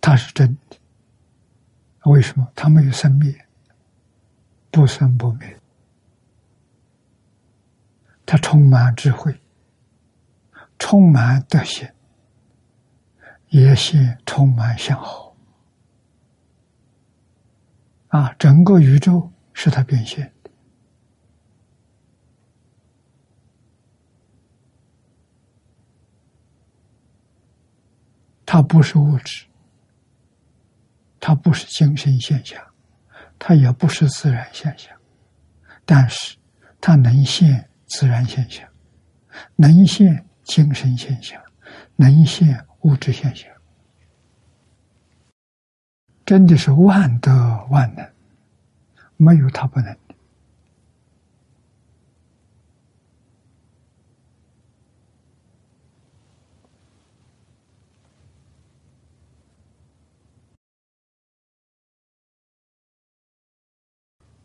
它是真的。为什么？它没有生灭。不生不灭，它充满智慧，充满德行，也是充满向好。啊，整个宇宙是它变现的，它不是物质，它不是精神现象。它也不是自然现象，但是它能现自然现象，能现精神现象，能现物质现象，真的是万德万能，没有他不能。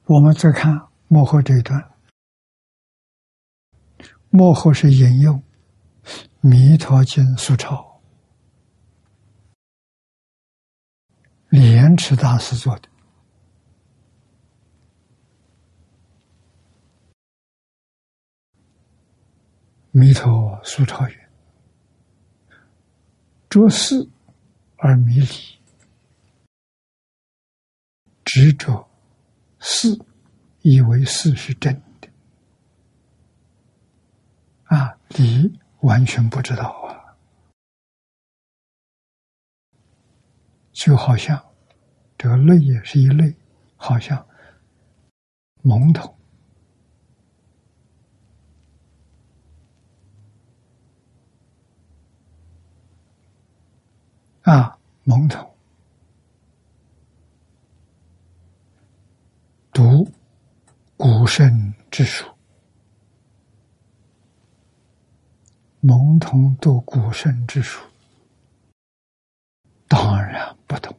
我们再看幕后这一段，幕后是引用《弥陀经》素抄，莲池大师做的。弥陀苏超云：“着事而迷理，执着。”事以为事是真的啊，理完全不知道啊，就好像这个类也是一类，好像蒙头。啊，蒙头。读古圣之书，蒙童读古圣之书，当然。不懂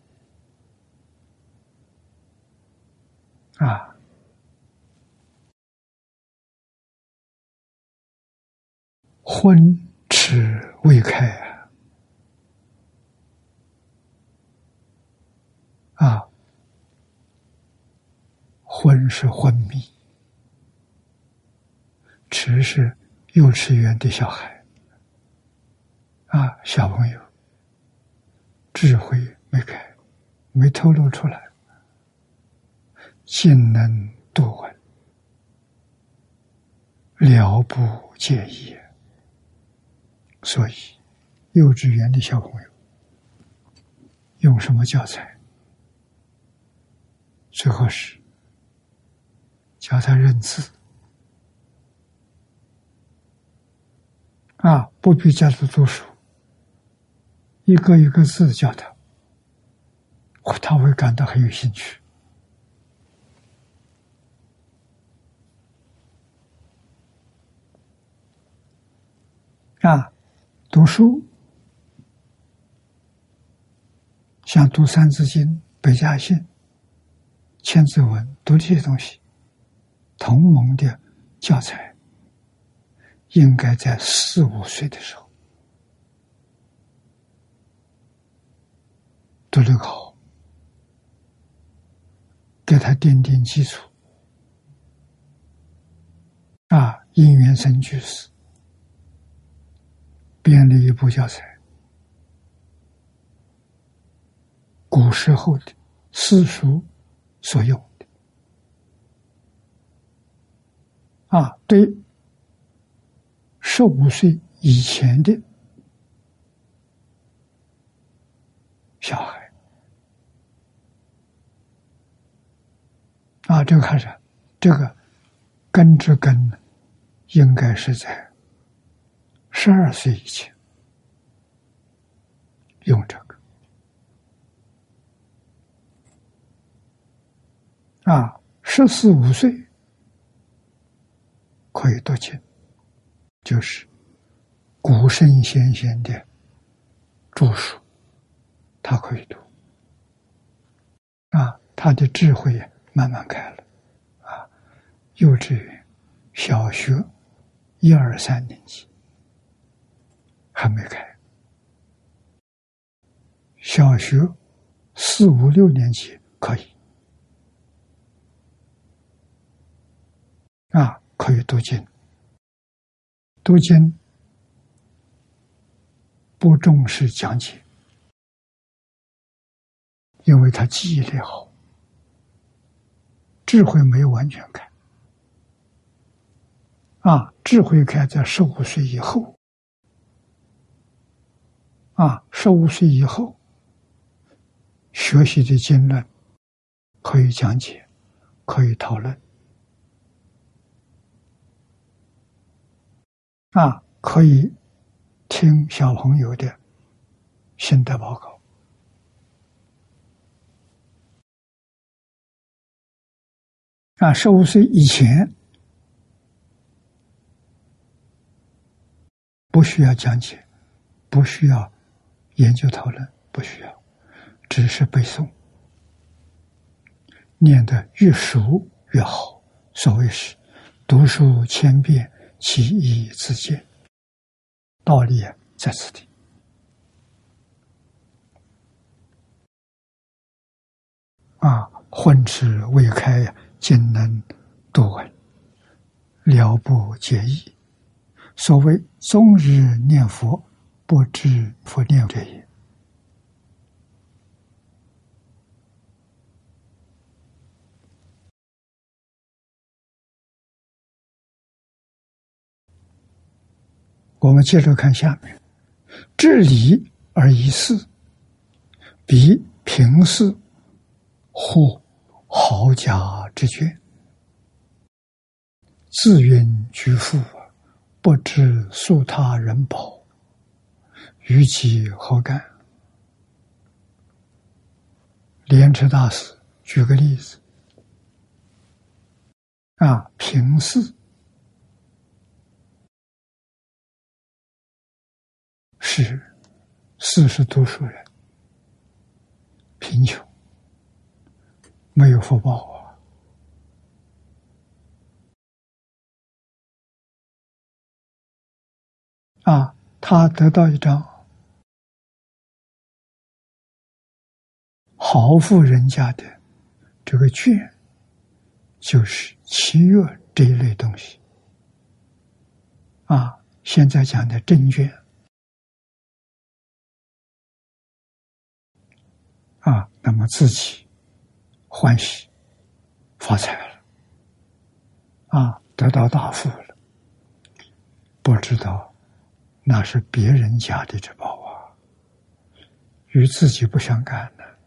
啊！昏迟未开啊！昏是昏迷，迟是幼稚园的小孩，啊，小朋友，智慧没开，没透露出来，竟能度闻，了不介意，所以幼稚园的小朋友用什么教材？最后是教他认字啊，不必教他读书，一个一个字教他，他会感到很有兴趣啊，读书。像读《三字经》《百家姓》《千字文》，读这些东西，同盟的教材，应该在四五岁的时候读得好，给他奠定基础。啊，应元生居士编了一部教材。古时候的私塾所用的啊，对十五岁以前的小孩啊，这个看着这个根之根应该是在十二岁以前用这个。啊，十四五岁可以读经，就是古圣先贤的著书，他可以读。啊，他的智慧呀慢慢开了。啊，幼稚园、小学一二三年级还没开，小学四五六年级可以。啊，可以读经，读经不重视讲解，因为他记忆力好，智慧没有完全开。啊，智慧开在十五岁以后。啊，十五岁以后学习的经论可以讲解，可以讨论。啊，可以听小朋友的心得报告。啊，十五岁以前不需要讲解，不需要研究讨论，不需要，只是背诵，念得越熟越好。所谓是读书千遍。其义自见，道理在此地。啊，混吃未开呀，竟能读闻，了不解义。所谓终日念佛，不知佛念者也。我们接着看下面，治理而疑事，比平事或豪家之觉，自愿居富，不知诉他人保，于其何干？莲池大师举个例子，啊，平事。是，四十读书人，贫穷，没有福报啊！啊，他得到一张豪富人家的这个券，就是七月这一类东西。啊，现在讲的证券。啊，那么自己欢喜发财了，啊，得到大富了，不知道那是别人家的之宝啊，与自己不相干的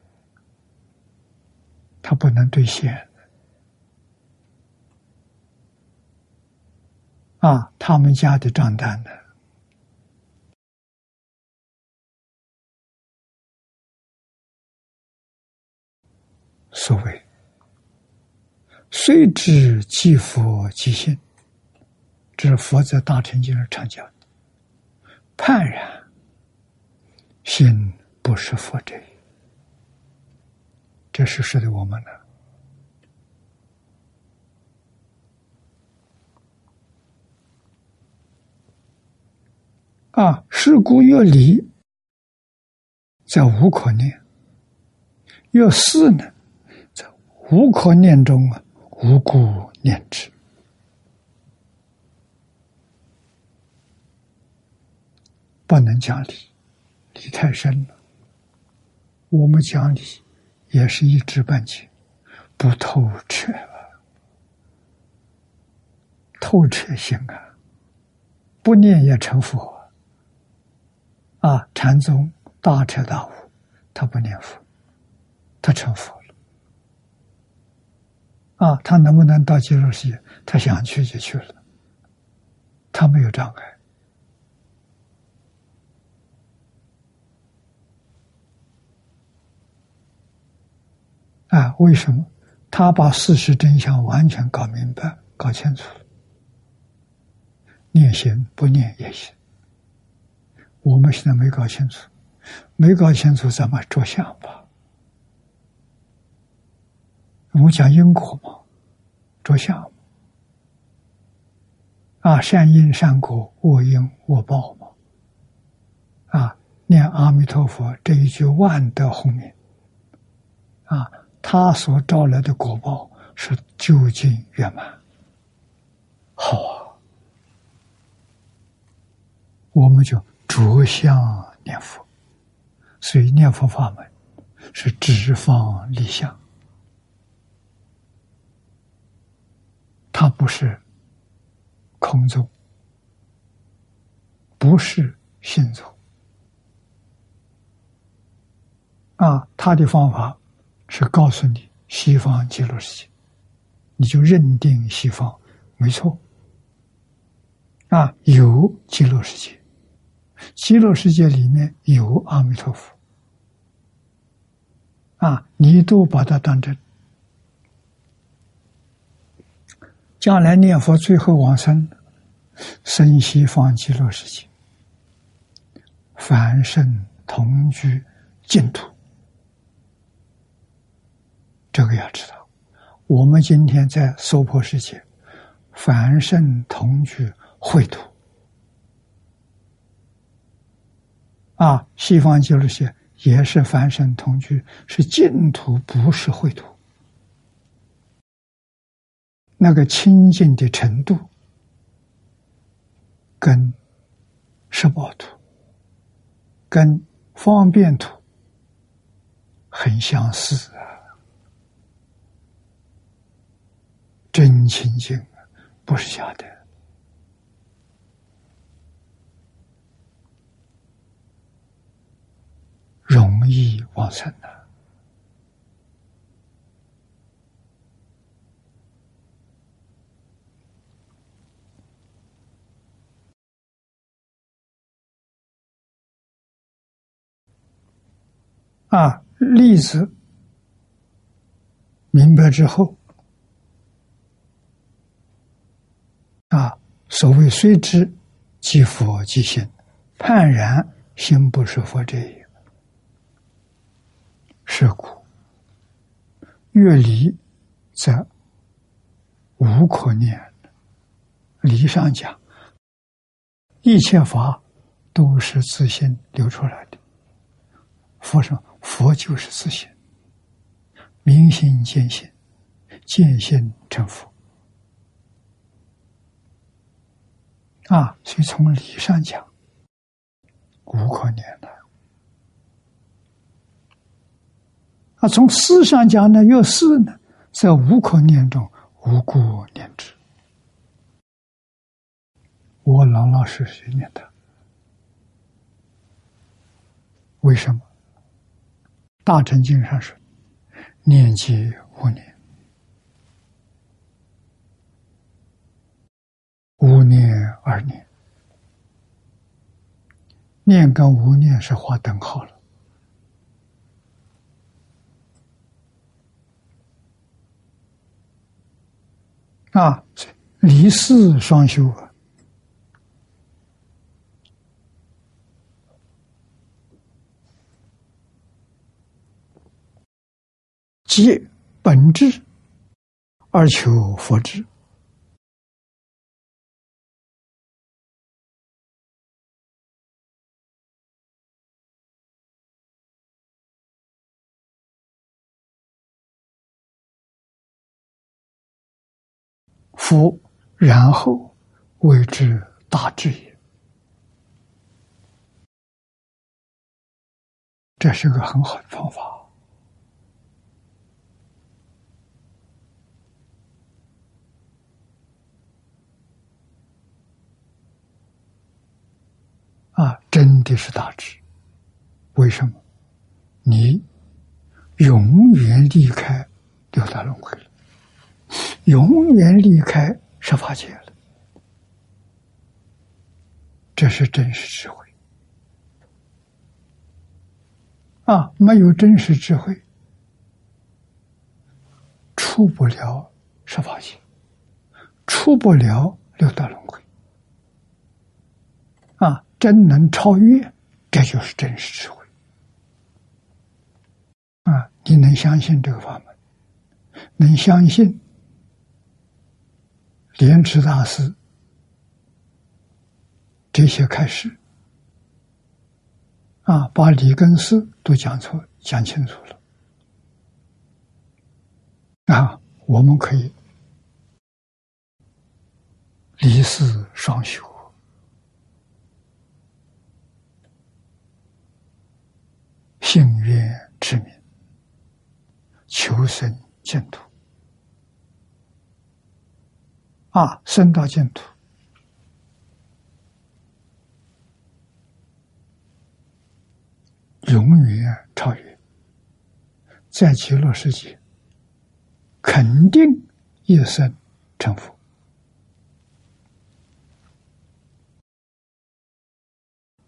他不能兑现。啊，他们家的账单呢？所谓“虽知即佛即心”，这是佛在大乘经上常讲。判然心不是佛者，这是说的我们呢。啊，是故越离，在无可念；越事呢，在无可念中啊，无故念之。不能讲理，理太深了。我们讲理也是一知半解，不透彻，透彻性啊，不念也成佛。啊，禅宗大彻大悟，他不念佛，他成佛了。啊，他能不能到极乐世界？他想去就去了，他没有障碍。啊，为什么？他把事实真相完全搞明白、搞清楚了。念行不念也行。我们现在没搞清楚，没搞清楚，怎么着相吧。我们讲因果嘛，着相啊，善因善果，恶因恶报嘛。啊，念阿弥陀佛这一句万德洪名，啊，他所招来的果报是究竟圆满，好啊，我们就。着相念佛，所以念佛法门是直方立相，它不是空宗，不是心中啊！他的方法是告诉你西方极乐世界，你就认定西方没错啊，有极乐世界。极乐世界里面有阿弥陀佛，啊，你都把它当真。将来念佛最后往生，生西方极乐世界，凡圣同居净土。这个要知道，我们今天在娑婆世界，凡圣同居秽土。啊，西方极乐世界也是凡圣同居，是净土，不是秽土。那个清净的程度，跟十八土、跟方便土很相似啊，真清净，不是假的。容易往生的啊！例子明白之后啊，所谓虽知即佛即心，判然心不是佛者也。是故，越离则无可念。离上讲，一切法都是自心流出来的。佛说，佛就是自心，明心见性，见性成佛。啊，所以从理上讲，无可念的。啊，从思上讲呢，越是呢，在无可念中无故念之。我老老实实念的，为什么？大乘经上说：“念及无念，无念二念，念跟无念是划等号了。啊，离世双修啊，即本质而求佛智，夫然后谓之大智也。这是个很好的方法。啊，真的是大智。为什么？你永远离开六道轮回了，永远离开十法界了，这是真实智慧。啊，没有真实智慧，出不了十法界，出不了六道轮回。啊。真能超越，这就是真实智慧啊！你能相信这个法门，能相信莲池大师这些开始啊，把理根事都讲错、讲清楚了啊！我们可以离世双修。信愿之名，求生净土啊！生到净土，永远超越，在极乐世界，肯定一生成佛。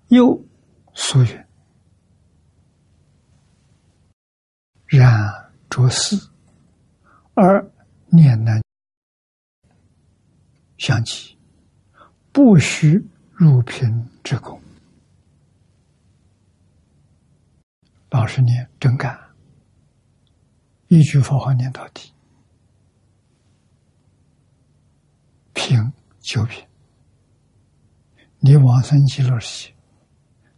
又所愿。然着事，而念难相继，不须入品之功。老师，你真干，一句佛号念到底，品九品，你往生极乐世界，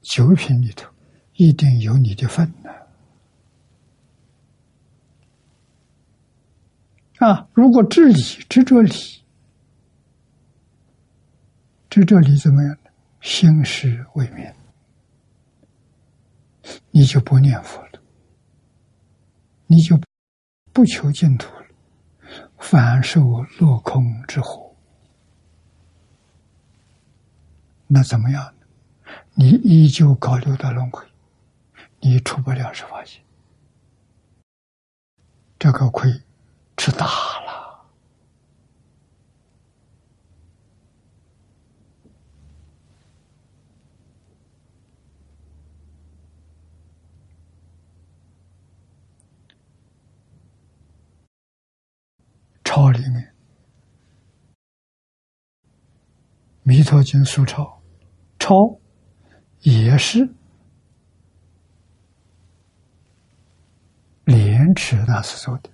九品里头一定有你的份呢。啊！如果知理知这理，知这里怎么样呢？心识未灭，你就不念佛了，你就不求净土了，反受落空之苦。那怎么样呢？你依旧搞六道轮回，你出不了十法界，这个亏。吃大了，抄里面，《弥陀经》书抄，抄也是莲池大师做的。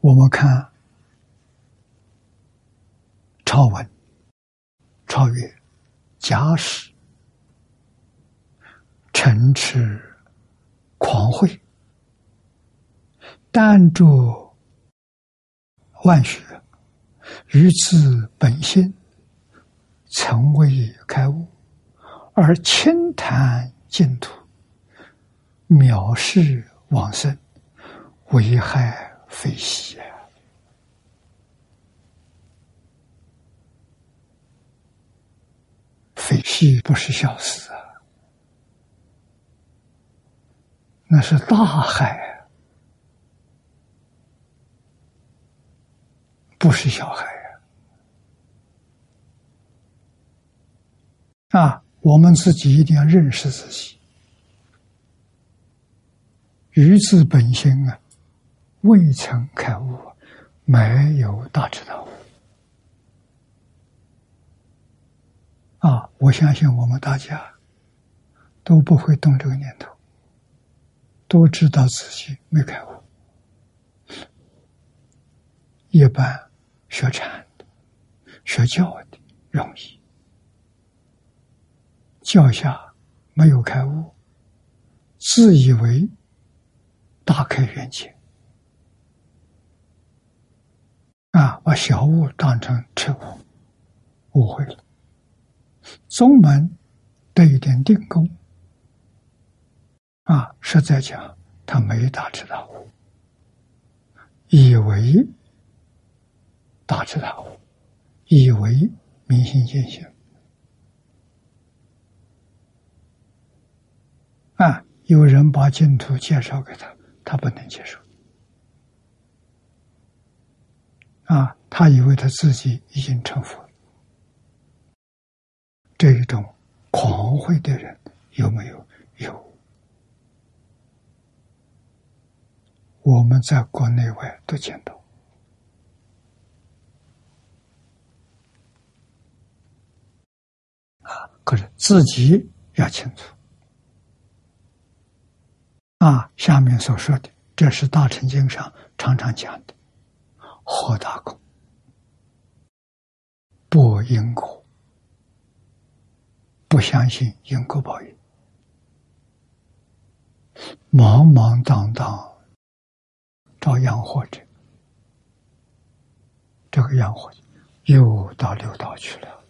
我们看超文、超越、假使、城池、狂慧、但著万学，于此本心，从未开悟，而轻谈净土，藐视往生，危害非喜啊！非喜不是小事啊，那是大海啊，不是小害啊！啊，我们自己一定要认识自己。愚自本心啊，未曾开悟，没有大智大悟啊！我相信我们大家都不会动这个念头，都知道自己没开悟。一般学禅的、学教的容易，教下没有开悟，自以为。大开眼界啊！把小悟当成彻悟，误会了。宗门得一点定功啊，实在讲他没大彻大悟，以为大彻大悟，以为明心见性啊！有人把净土介绍给他。他不能接受，啊，他以为他自己已经成佛。这一种狂慧的人有没有？有，我们在国内外都见到，啊，可是自己要清楚。啊，下面所说的，这是大乘经上常常讲的“好大空”，不因果，不相信因果报应，茫茫荡荡找养活着，这个养活又到六道去了，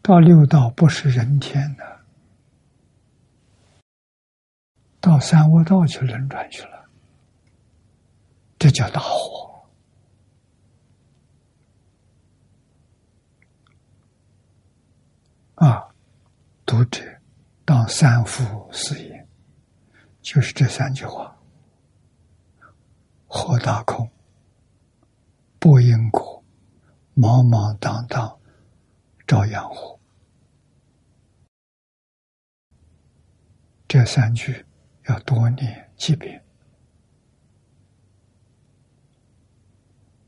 到六道不是人天的。到三恶道去轮转去了，这叫大火啊！读者当三福四言，就是这三句话：火大空，不因果，茫茫荡荡照样活。这三句。要多念几遍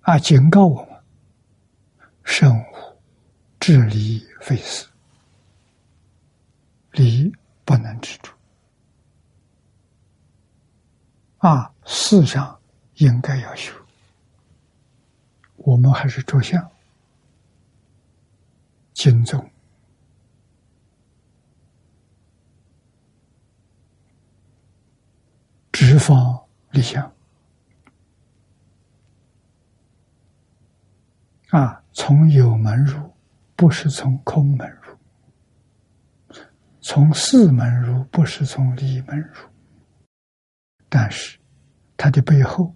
啊！警告我们：生物治理非死，理不能止住啊！世上应该要修，我们还是着相敬重。十方立相啊，从有门入，不是从空门入；从四门入，不是从离门入。但是，它的背后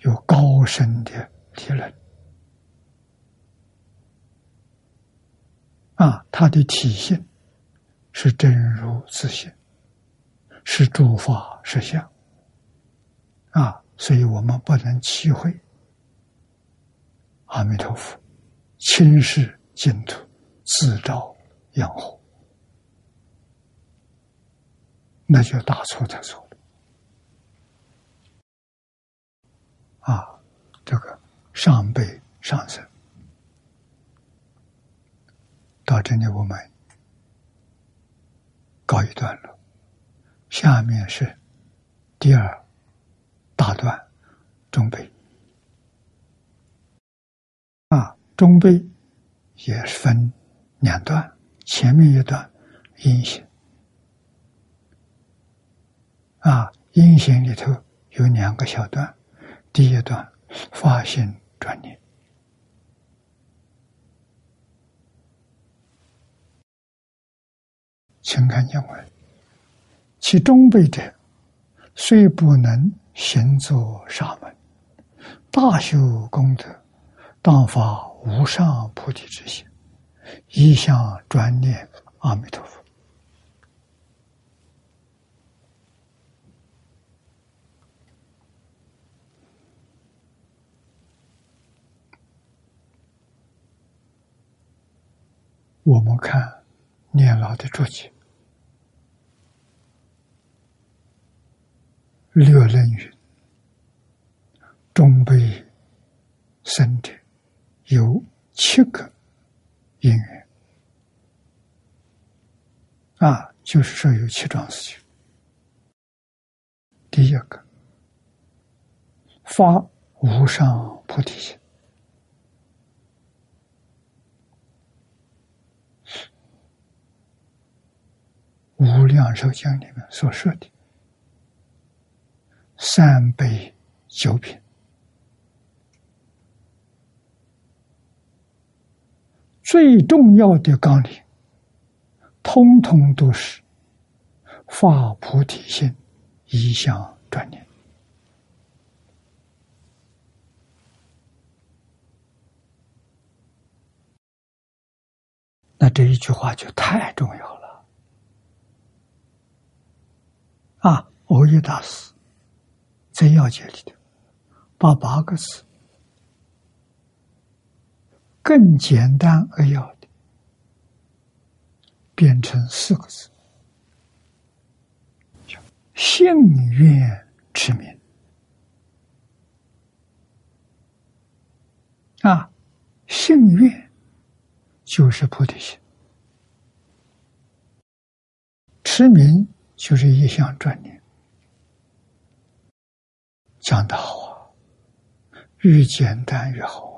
有高深的理论啊，它的体现是真如自性，是诸法实相。啊，所以我们不能欺讳阿弥陀佛，轻视净土，自招养祸，那就大错特错了。啊，这个上辈上生到这里，我们告一段落，下面是第二。大段中悲。啊，中悲也分两段，前面一段阴行。啊，阴行里头有两个小段，第一段发心转念，请看经文：其中辈者，虽不能行作沙门，大修功德，当发无上菩提之心，一向专念阿弥陀佛。我们看念老的注解，六论云：中辈生者有七个因缘啊，就是说有七桩事情。第一个，发无上菩提心。无量寿经里面所说的三杯九品，最重要的纲领，通通都是发菩提心，一向专念。那这一句话就太重要了。啊，欧耶大师在要解里头把八个字更简单扼要的。变成四个字，叫“信愿持名”。啊，信愿就是菩提心，持名。就是一项专念，讲得好啊，越简单越好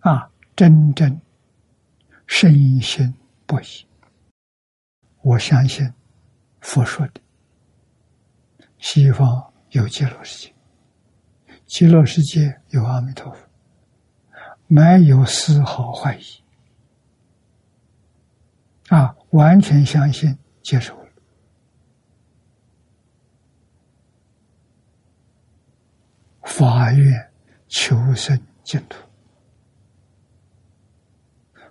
啊！啊，真正深信不疑。我相信佛说的，西方有极乐世界，极乐世界有阿弥陀佛，没有丝毫怀疑。啊，完全相信、接受了，法愿求生净土，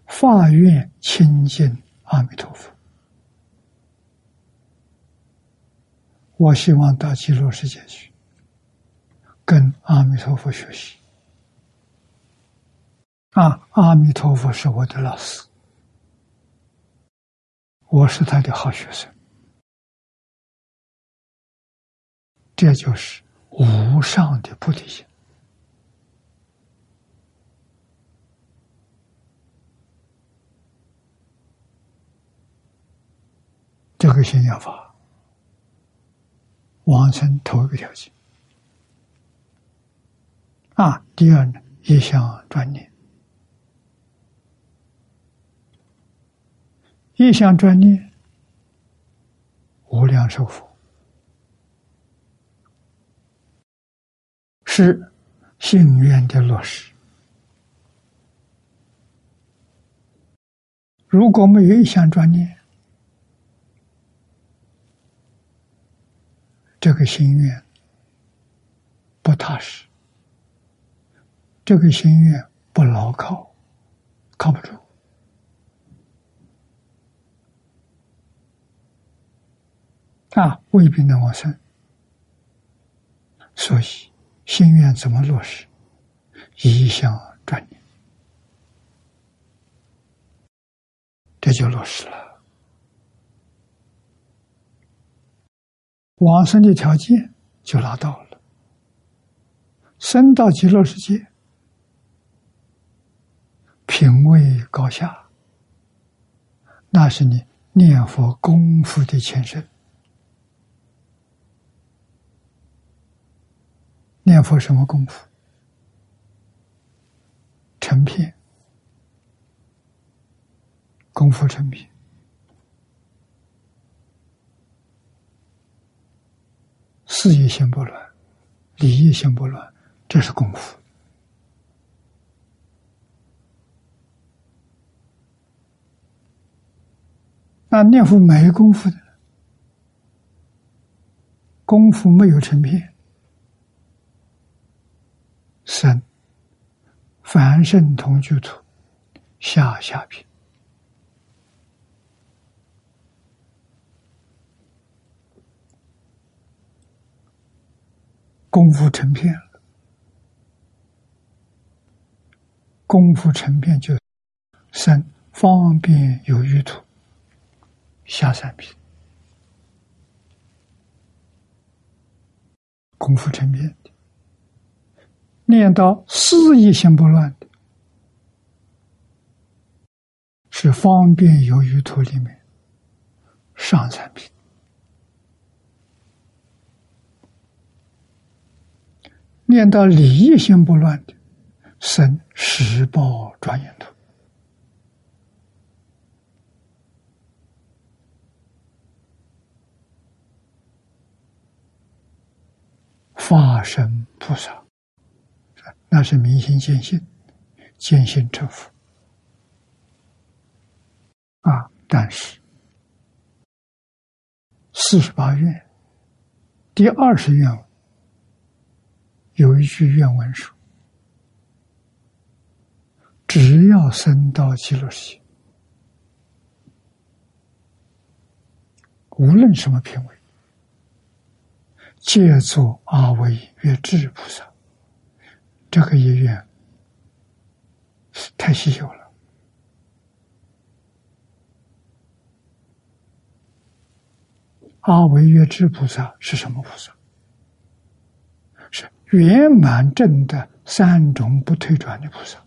法愿亲近阿弥陀佛。我希望到极乐世界去，跟阿弥陀佛学习。啊，阿弥陀佛是我的老师。我是他的好学生，这就是无上的菩提心。这个心要法，完成头一个条件。啊，第二呢，一向专念。一向专念，无量寿佛是心愿的落实。如果没有一项专念，这个心愿不踏实，这个心愿不牢靠，靠不住。啊，未必能往生，所以心愿怎么落实？一向专念，这就落实了。往生的条件就拿到了，升到极乐世界，品位高下，那是你念佛功夫的前身。念佛什么功夫？成片，功夫成片，事业心不乱，理业心不乱，这是功夫。那念佛没功夫的，功夫没有成片，生凡圣同居土下下品，功夫成片，功夫成片就生方便有余土。下三品，功夫成片，念到四意心不乱的，是方便有余图里面上三品；念到理意心不乱的，生十报庄严图。法身菩萨，那是明心见性，见性成佛啊！但是四十八愿第二十愿有一句愿文说：“只要升到极乐世界，无论什么品位。”借作阿惟越智菩萨，这个意愿太稀有了。阿惟越智菩萨是什么菩萨？是圆满正的三种不退转的菩萨。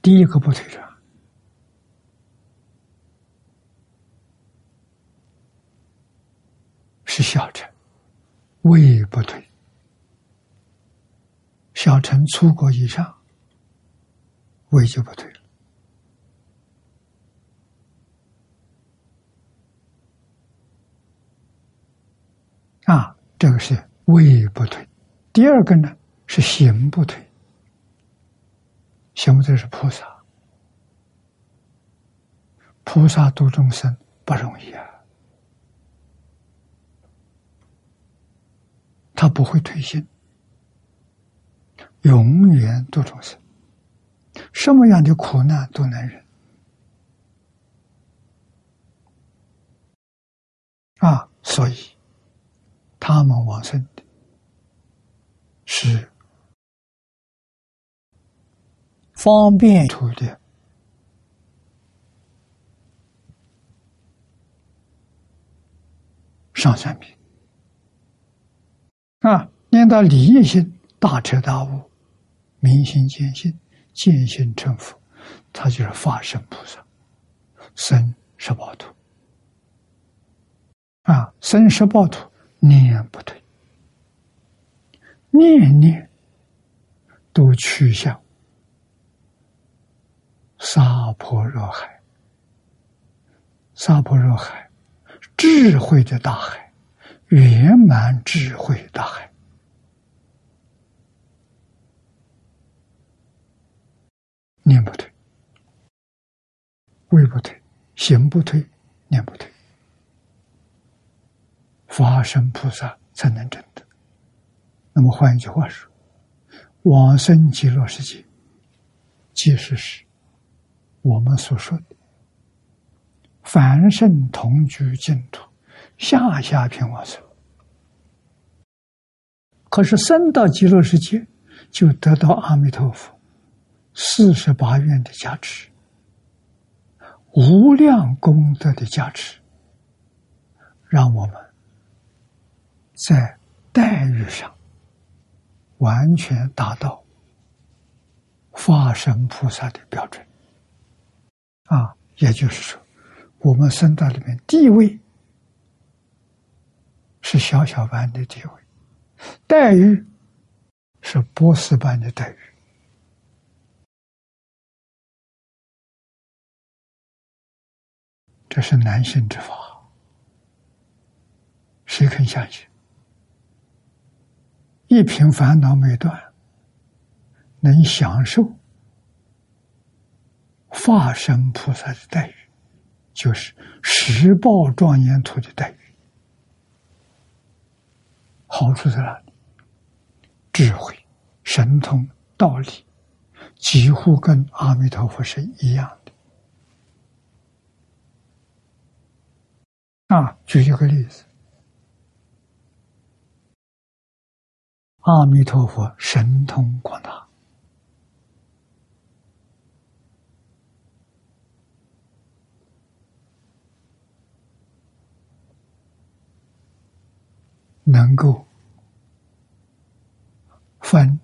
第一个不退转。是小乘，位不退。小乘出国以上，位就不退了。啊，这个是位不退。第二个呢是行不退。行不退是菩萨，菩萨度众生不容易啊。他不会退心，永远度众生，什么样的苦难都能忍啊！所以他们往生的是方便土的上三品。啊，念到理业心，大彻大悟，明心见性，见性成佛，他就是法身菩萨，生十八土。啊，生十报图，念不退，念念都趋向沙婆若海，沙婆若海，智慧的大海。圆满智慧大海，念不退，位不退，行不退，念不退，法身菩萨才能证得。那么换一句话说，往生极乐世界，即是是我们所说的凡圣同居净土。下下品往生，可是升到极乐世界，就得到阿弥陀佛四十八愿的加持，无量功德的加持，让我们在待遇上完全达到化身菩萨的标准。啊，也就是说，我们升到里面地位。是小小般的地位，待遇是波斯般的待遇，这是难信之法，谁肯相信？一瓶烦恼没断，能享受化身菩萨的待遇，就是十报庄严土的待遇。好处在哪里？智慧、神通、道理，几乎跟阿弥陀佛是一样的。啊，举一个例子，阿弥陀佛神通广大。能够分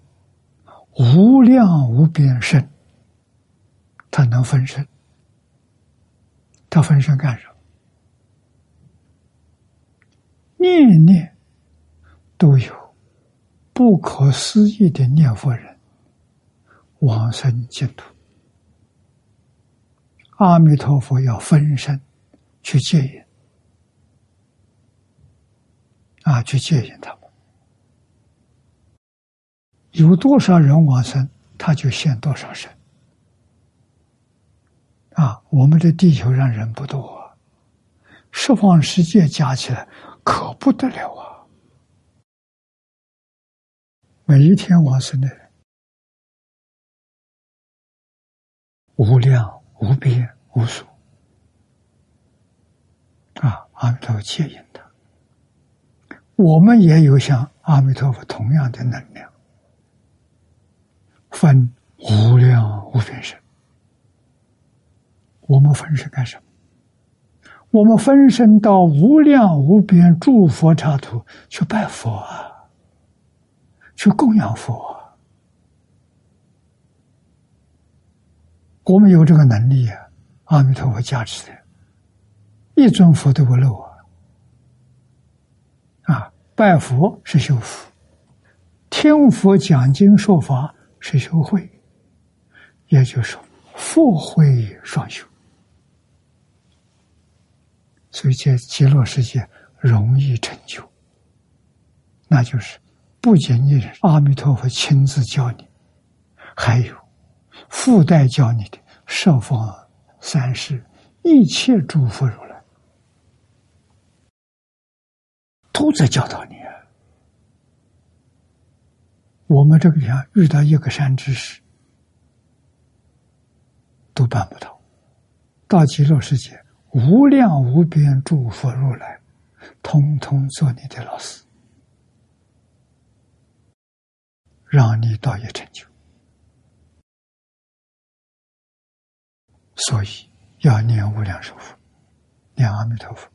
无量无边身，他能分身，他分身干什么？念念都有不可思议的念佛人往生净土。阿弥陀佛要分身去接引。啊，去接引他们。有多少人往生，他就现多少身。啊，我们的地球上人不多啊，十方世界加起来可不得了啊！每一天往生的人无量无边无数。啊，阿弥陀佛接引他。我们也有像阿弥陀佛同样的能量，分无量无边身。我们分身干什么？我们分身到无量无边诸佛刹土去拜佛啊，去供养佛。我们有这个能力啊，阿弥陀佛加持的，一尊佛都不漏啊。拜佛是修福，听佛讲经说法是修慧，也就是说福慧双修。所以在极乐世界容易成就，那就是不仅仅是阿弥陀佛亲自教你，还有附带教你的十方三世一切诸佛如来。都在教导你啊！我们这个地方遇到一个善知识，都办不到。到极乐世界，无量无边诸佛如来，通通做你的老师，让你道业成就。所以要念无量寿佛，念阿弥陀佛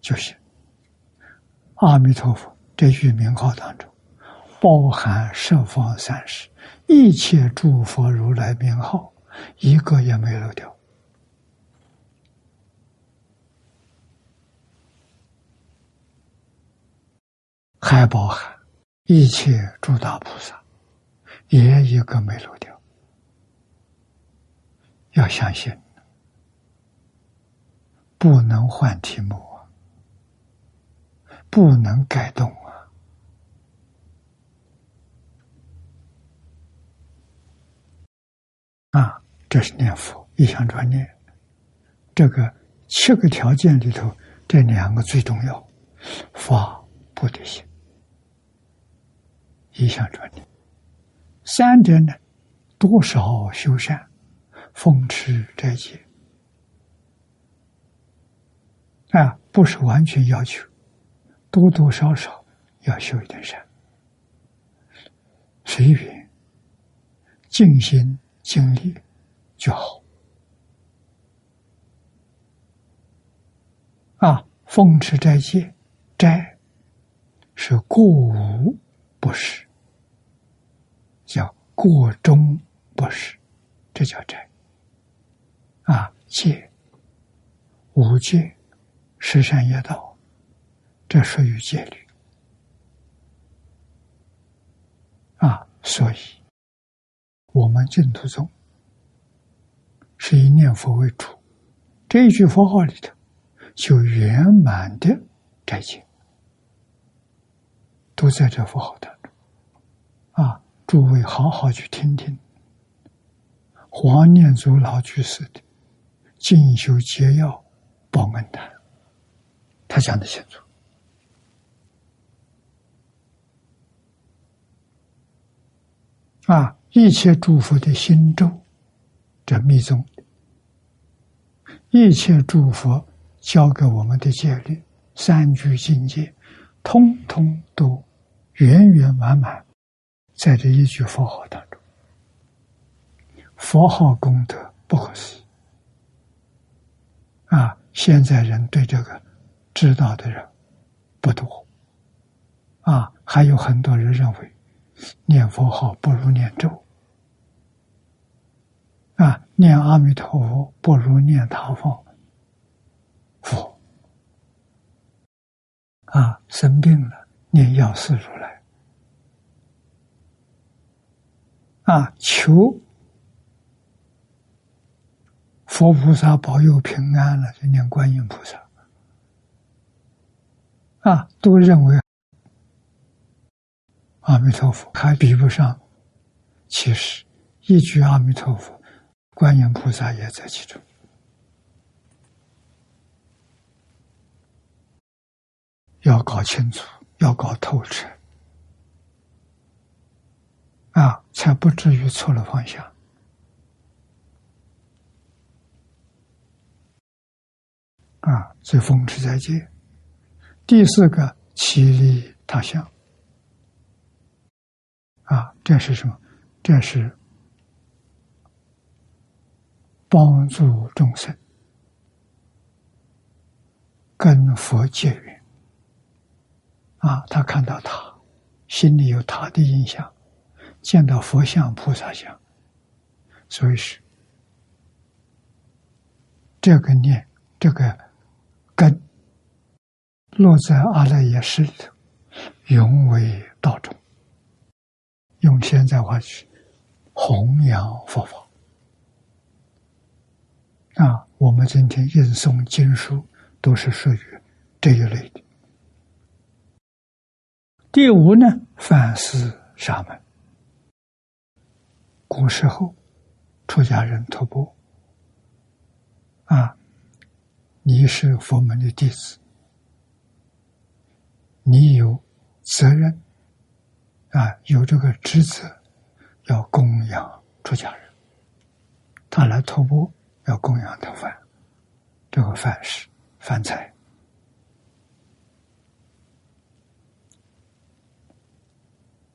就行。阿弥陀佛，这句名号当中，包含十方三世一切诸佛如来名号，一个也没漏掉，还包含一切诸大菩萨，也一个没漏掉。要相信，不能换题目。不能改动啊！啊，这是念佛一向专念。这个七个条件里头，这两个最重要：发不得行，一项专念。三者呢，多少修善，奉持斋戒。啊，不是完全要求。多多少少要修一点善，随缘、静心、静力就好。啊，奉持斋戒，斋是过无不食，叫过中不食，这叫斋。啊，戒无戒，十善业道。这属于戒律啊，所以，我们净土宗是以念佛为主，这一句佛号里头就圆满的斋戒，都在这佛号当中啊。诸位好好去听听，黄念祖老居士的《进修捷要报恩谈》，他讲的清楚。啊，一切诸佛的心咒，这密宗；一切诸佛教给我们的戒律、三聚境界，通通都圆圆满满，在这一句佛号当中。佛号功德不可思议啊！现在人对这个知道的人不多啊，还有很多人认为。念佛号不如念咒啊！念阿弥陀佛不如念他方佛啊！生病了念药师如来啊！求佛菩萨保佑平安了，就念观音菩萨啊！都认为。阿弥陀佛还比不上，其实一句阿弥陀佛，观音菩萨也在其中。要搞清楚，要搞透彻，啊，才不至于错了方向。啊，这风驰在戒。第四个，其利他乡。啊，这是什么？这是帮助众生跟佛结缘。啊，他看到他，心里有他的印象，见到佛像、菩萨像，所以是这个念，这个根落在阿赖耶识里头，永为道中。用现在话去弘扬佛法啊！我们今天吟诵经书都是属于这一类的。第五呢，反思沙门。古时候出家人徒步啊，你是佛门的弟子，你有责任。啊，有这个职责，要供养出家人。他来托钵，要供养他饭，这个饭食、饭菜。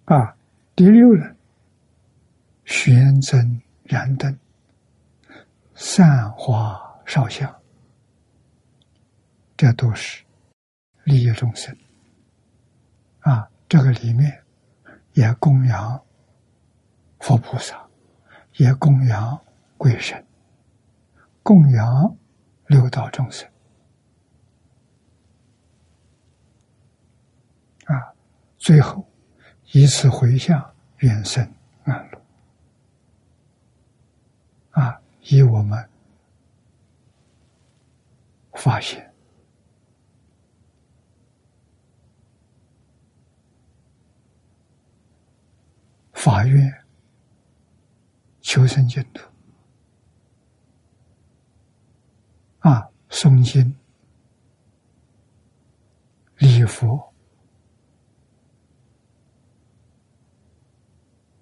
啊，第六呢，玄真燃灯，散花烧香，这都是利益众生。啊，这个里面。也供养佛菩萨，也供养鬼神，供养六道众生啊！最后以此回向，愿生安乐啊！以我们发现。法院求生净土。啊，诵经。礼佛。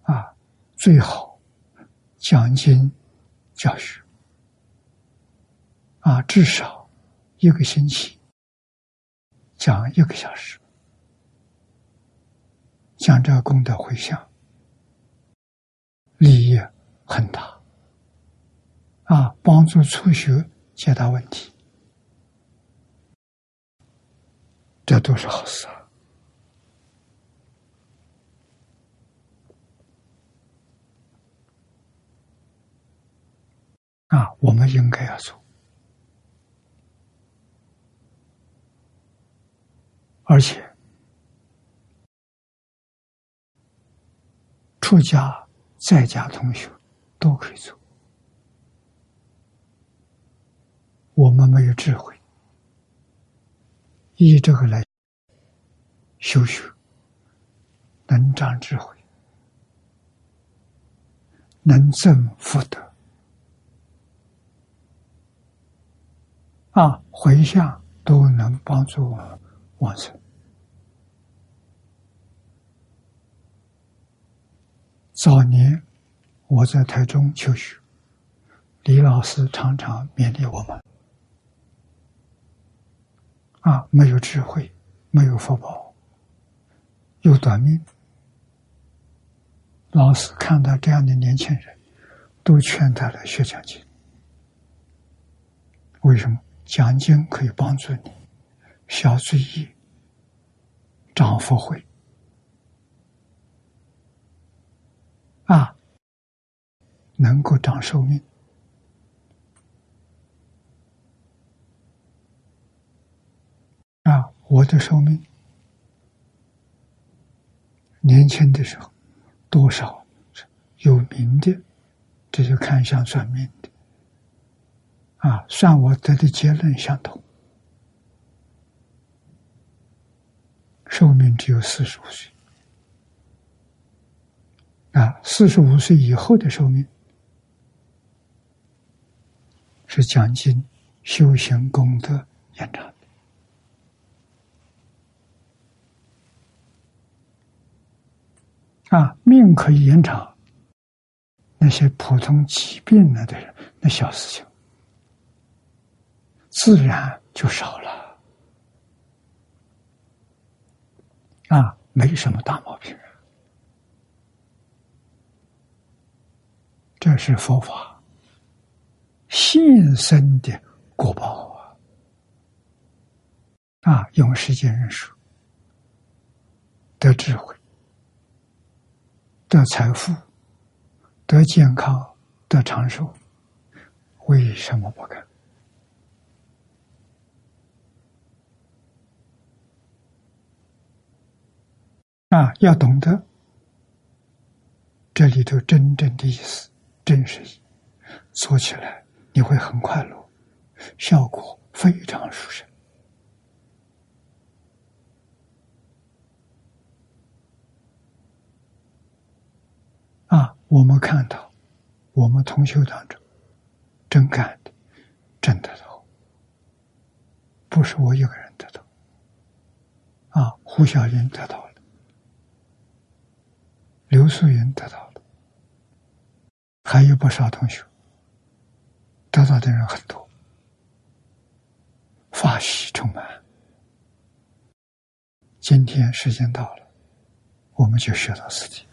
啊，最好讲经教学。啊，至少一个星期讲一个小时，讲这个功德回向。利益很大，啊，帮助初学解答问题，这都是好事！啊，我们应该要做，而且出家。在家同学都可以做。我们没有智慧。以这个来。修学能长智慧。能证福德。啊，回向都能帮助我们往生。早年我在台中求学，李老师常常勉励我们：啊，没有智慧，没有福报，又短命。老师看到这样的年轻人，都劝他来学讲经。为什么？讲经可以帮助你消罪业、长福慧啊，能够长寿命啊！我的寿命年轻的时候多少是有名的，这就看相算命的。啊，算我得的结论相同，寿命只有四十五岁。啊，四十五岁以后的寿命是讲经修行功德延长的。啊，命可以延长，那些普通疾病了的人，那小事情。自然就少了啊，没什么大毛病。这是佛法。现身的果报啊！啊，用时间认识，得智慧，得财富，得健康，得长寿，为什么不干？啊，要懂得。这里头真正的意思、真实，做起来你会很快乐，效果非常殊胜。啊，我们看到我们同修当中真干的、真的到，不是我一个人得到。啊，胡小云得到了。刘素云得到了，还有不少同学得到的人很多，法喜充满。今天时间到了，我们就学到此地。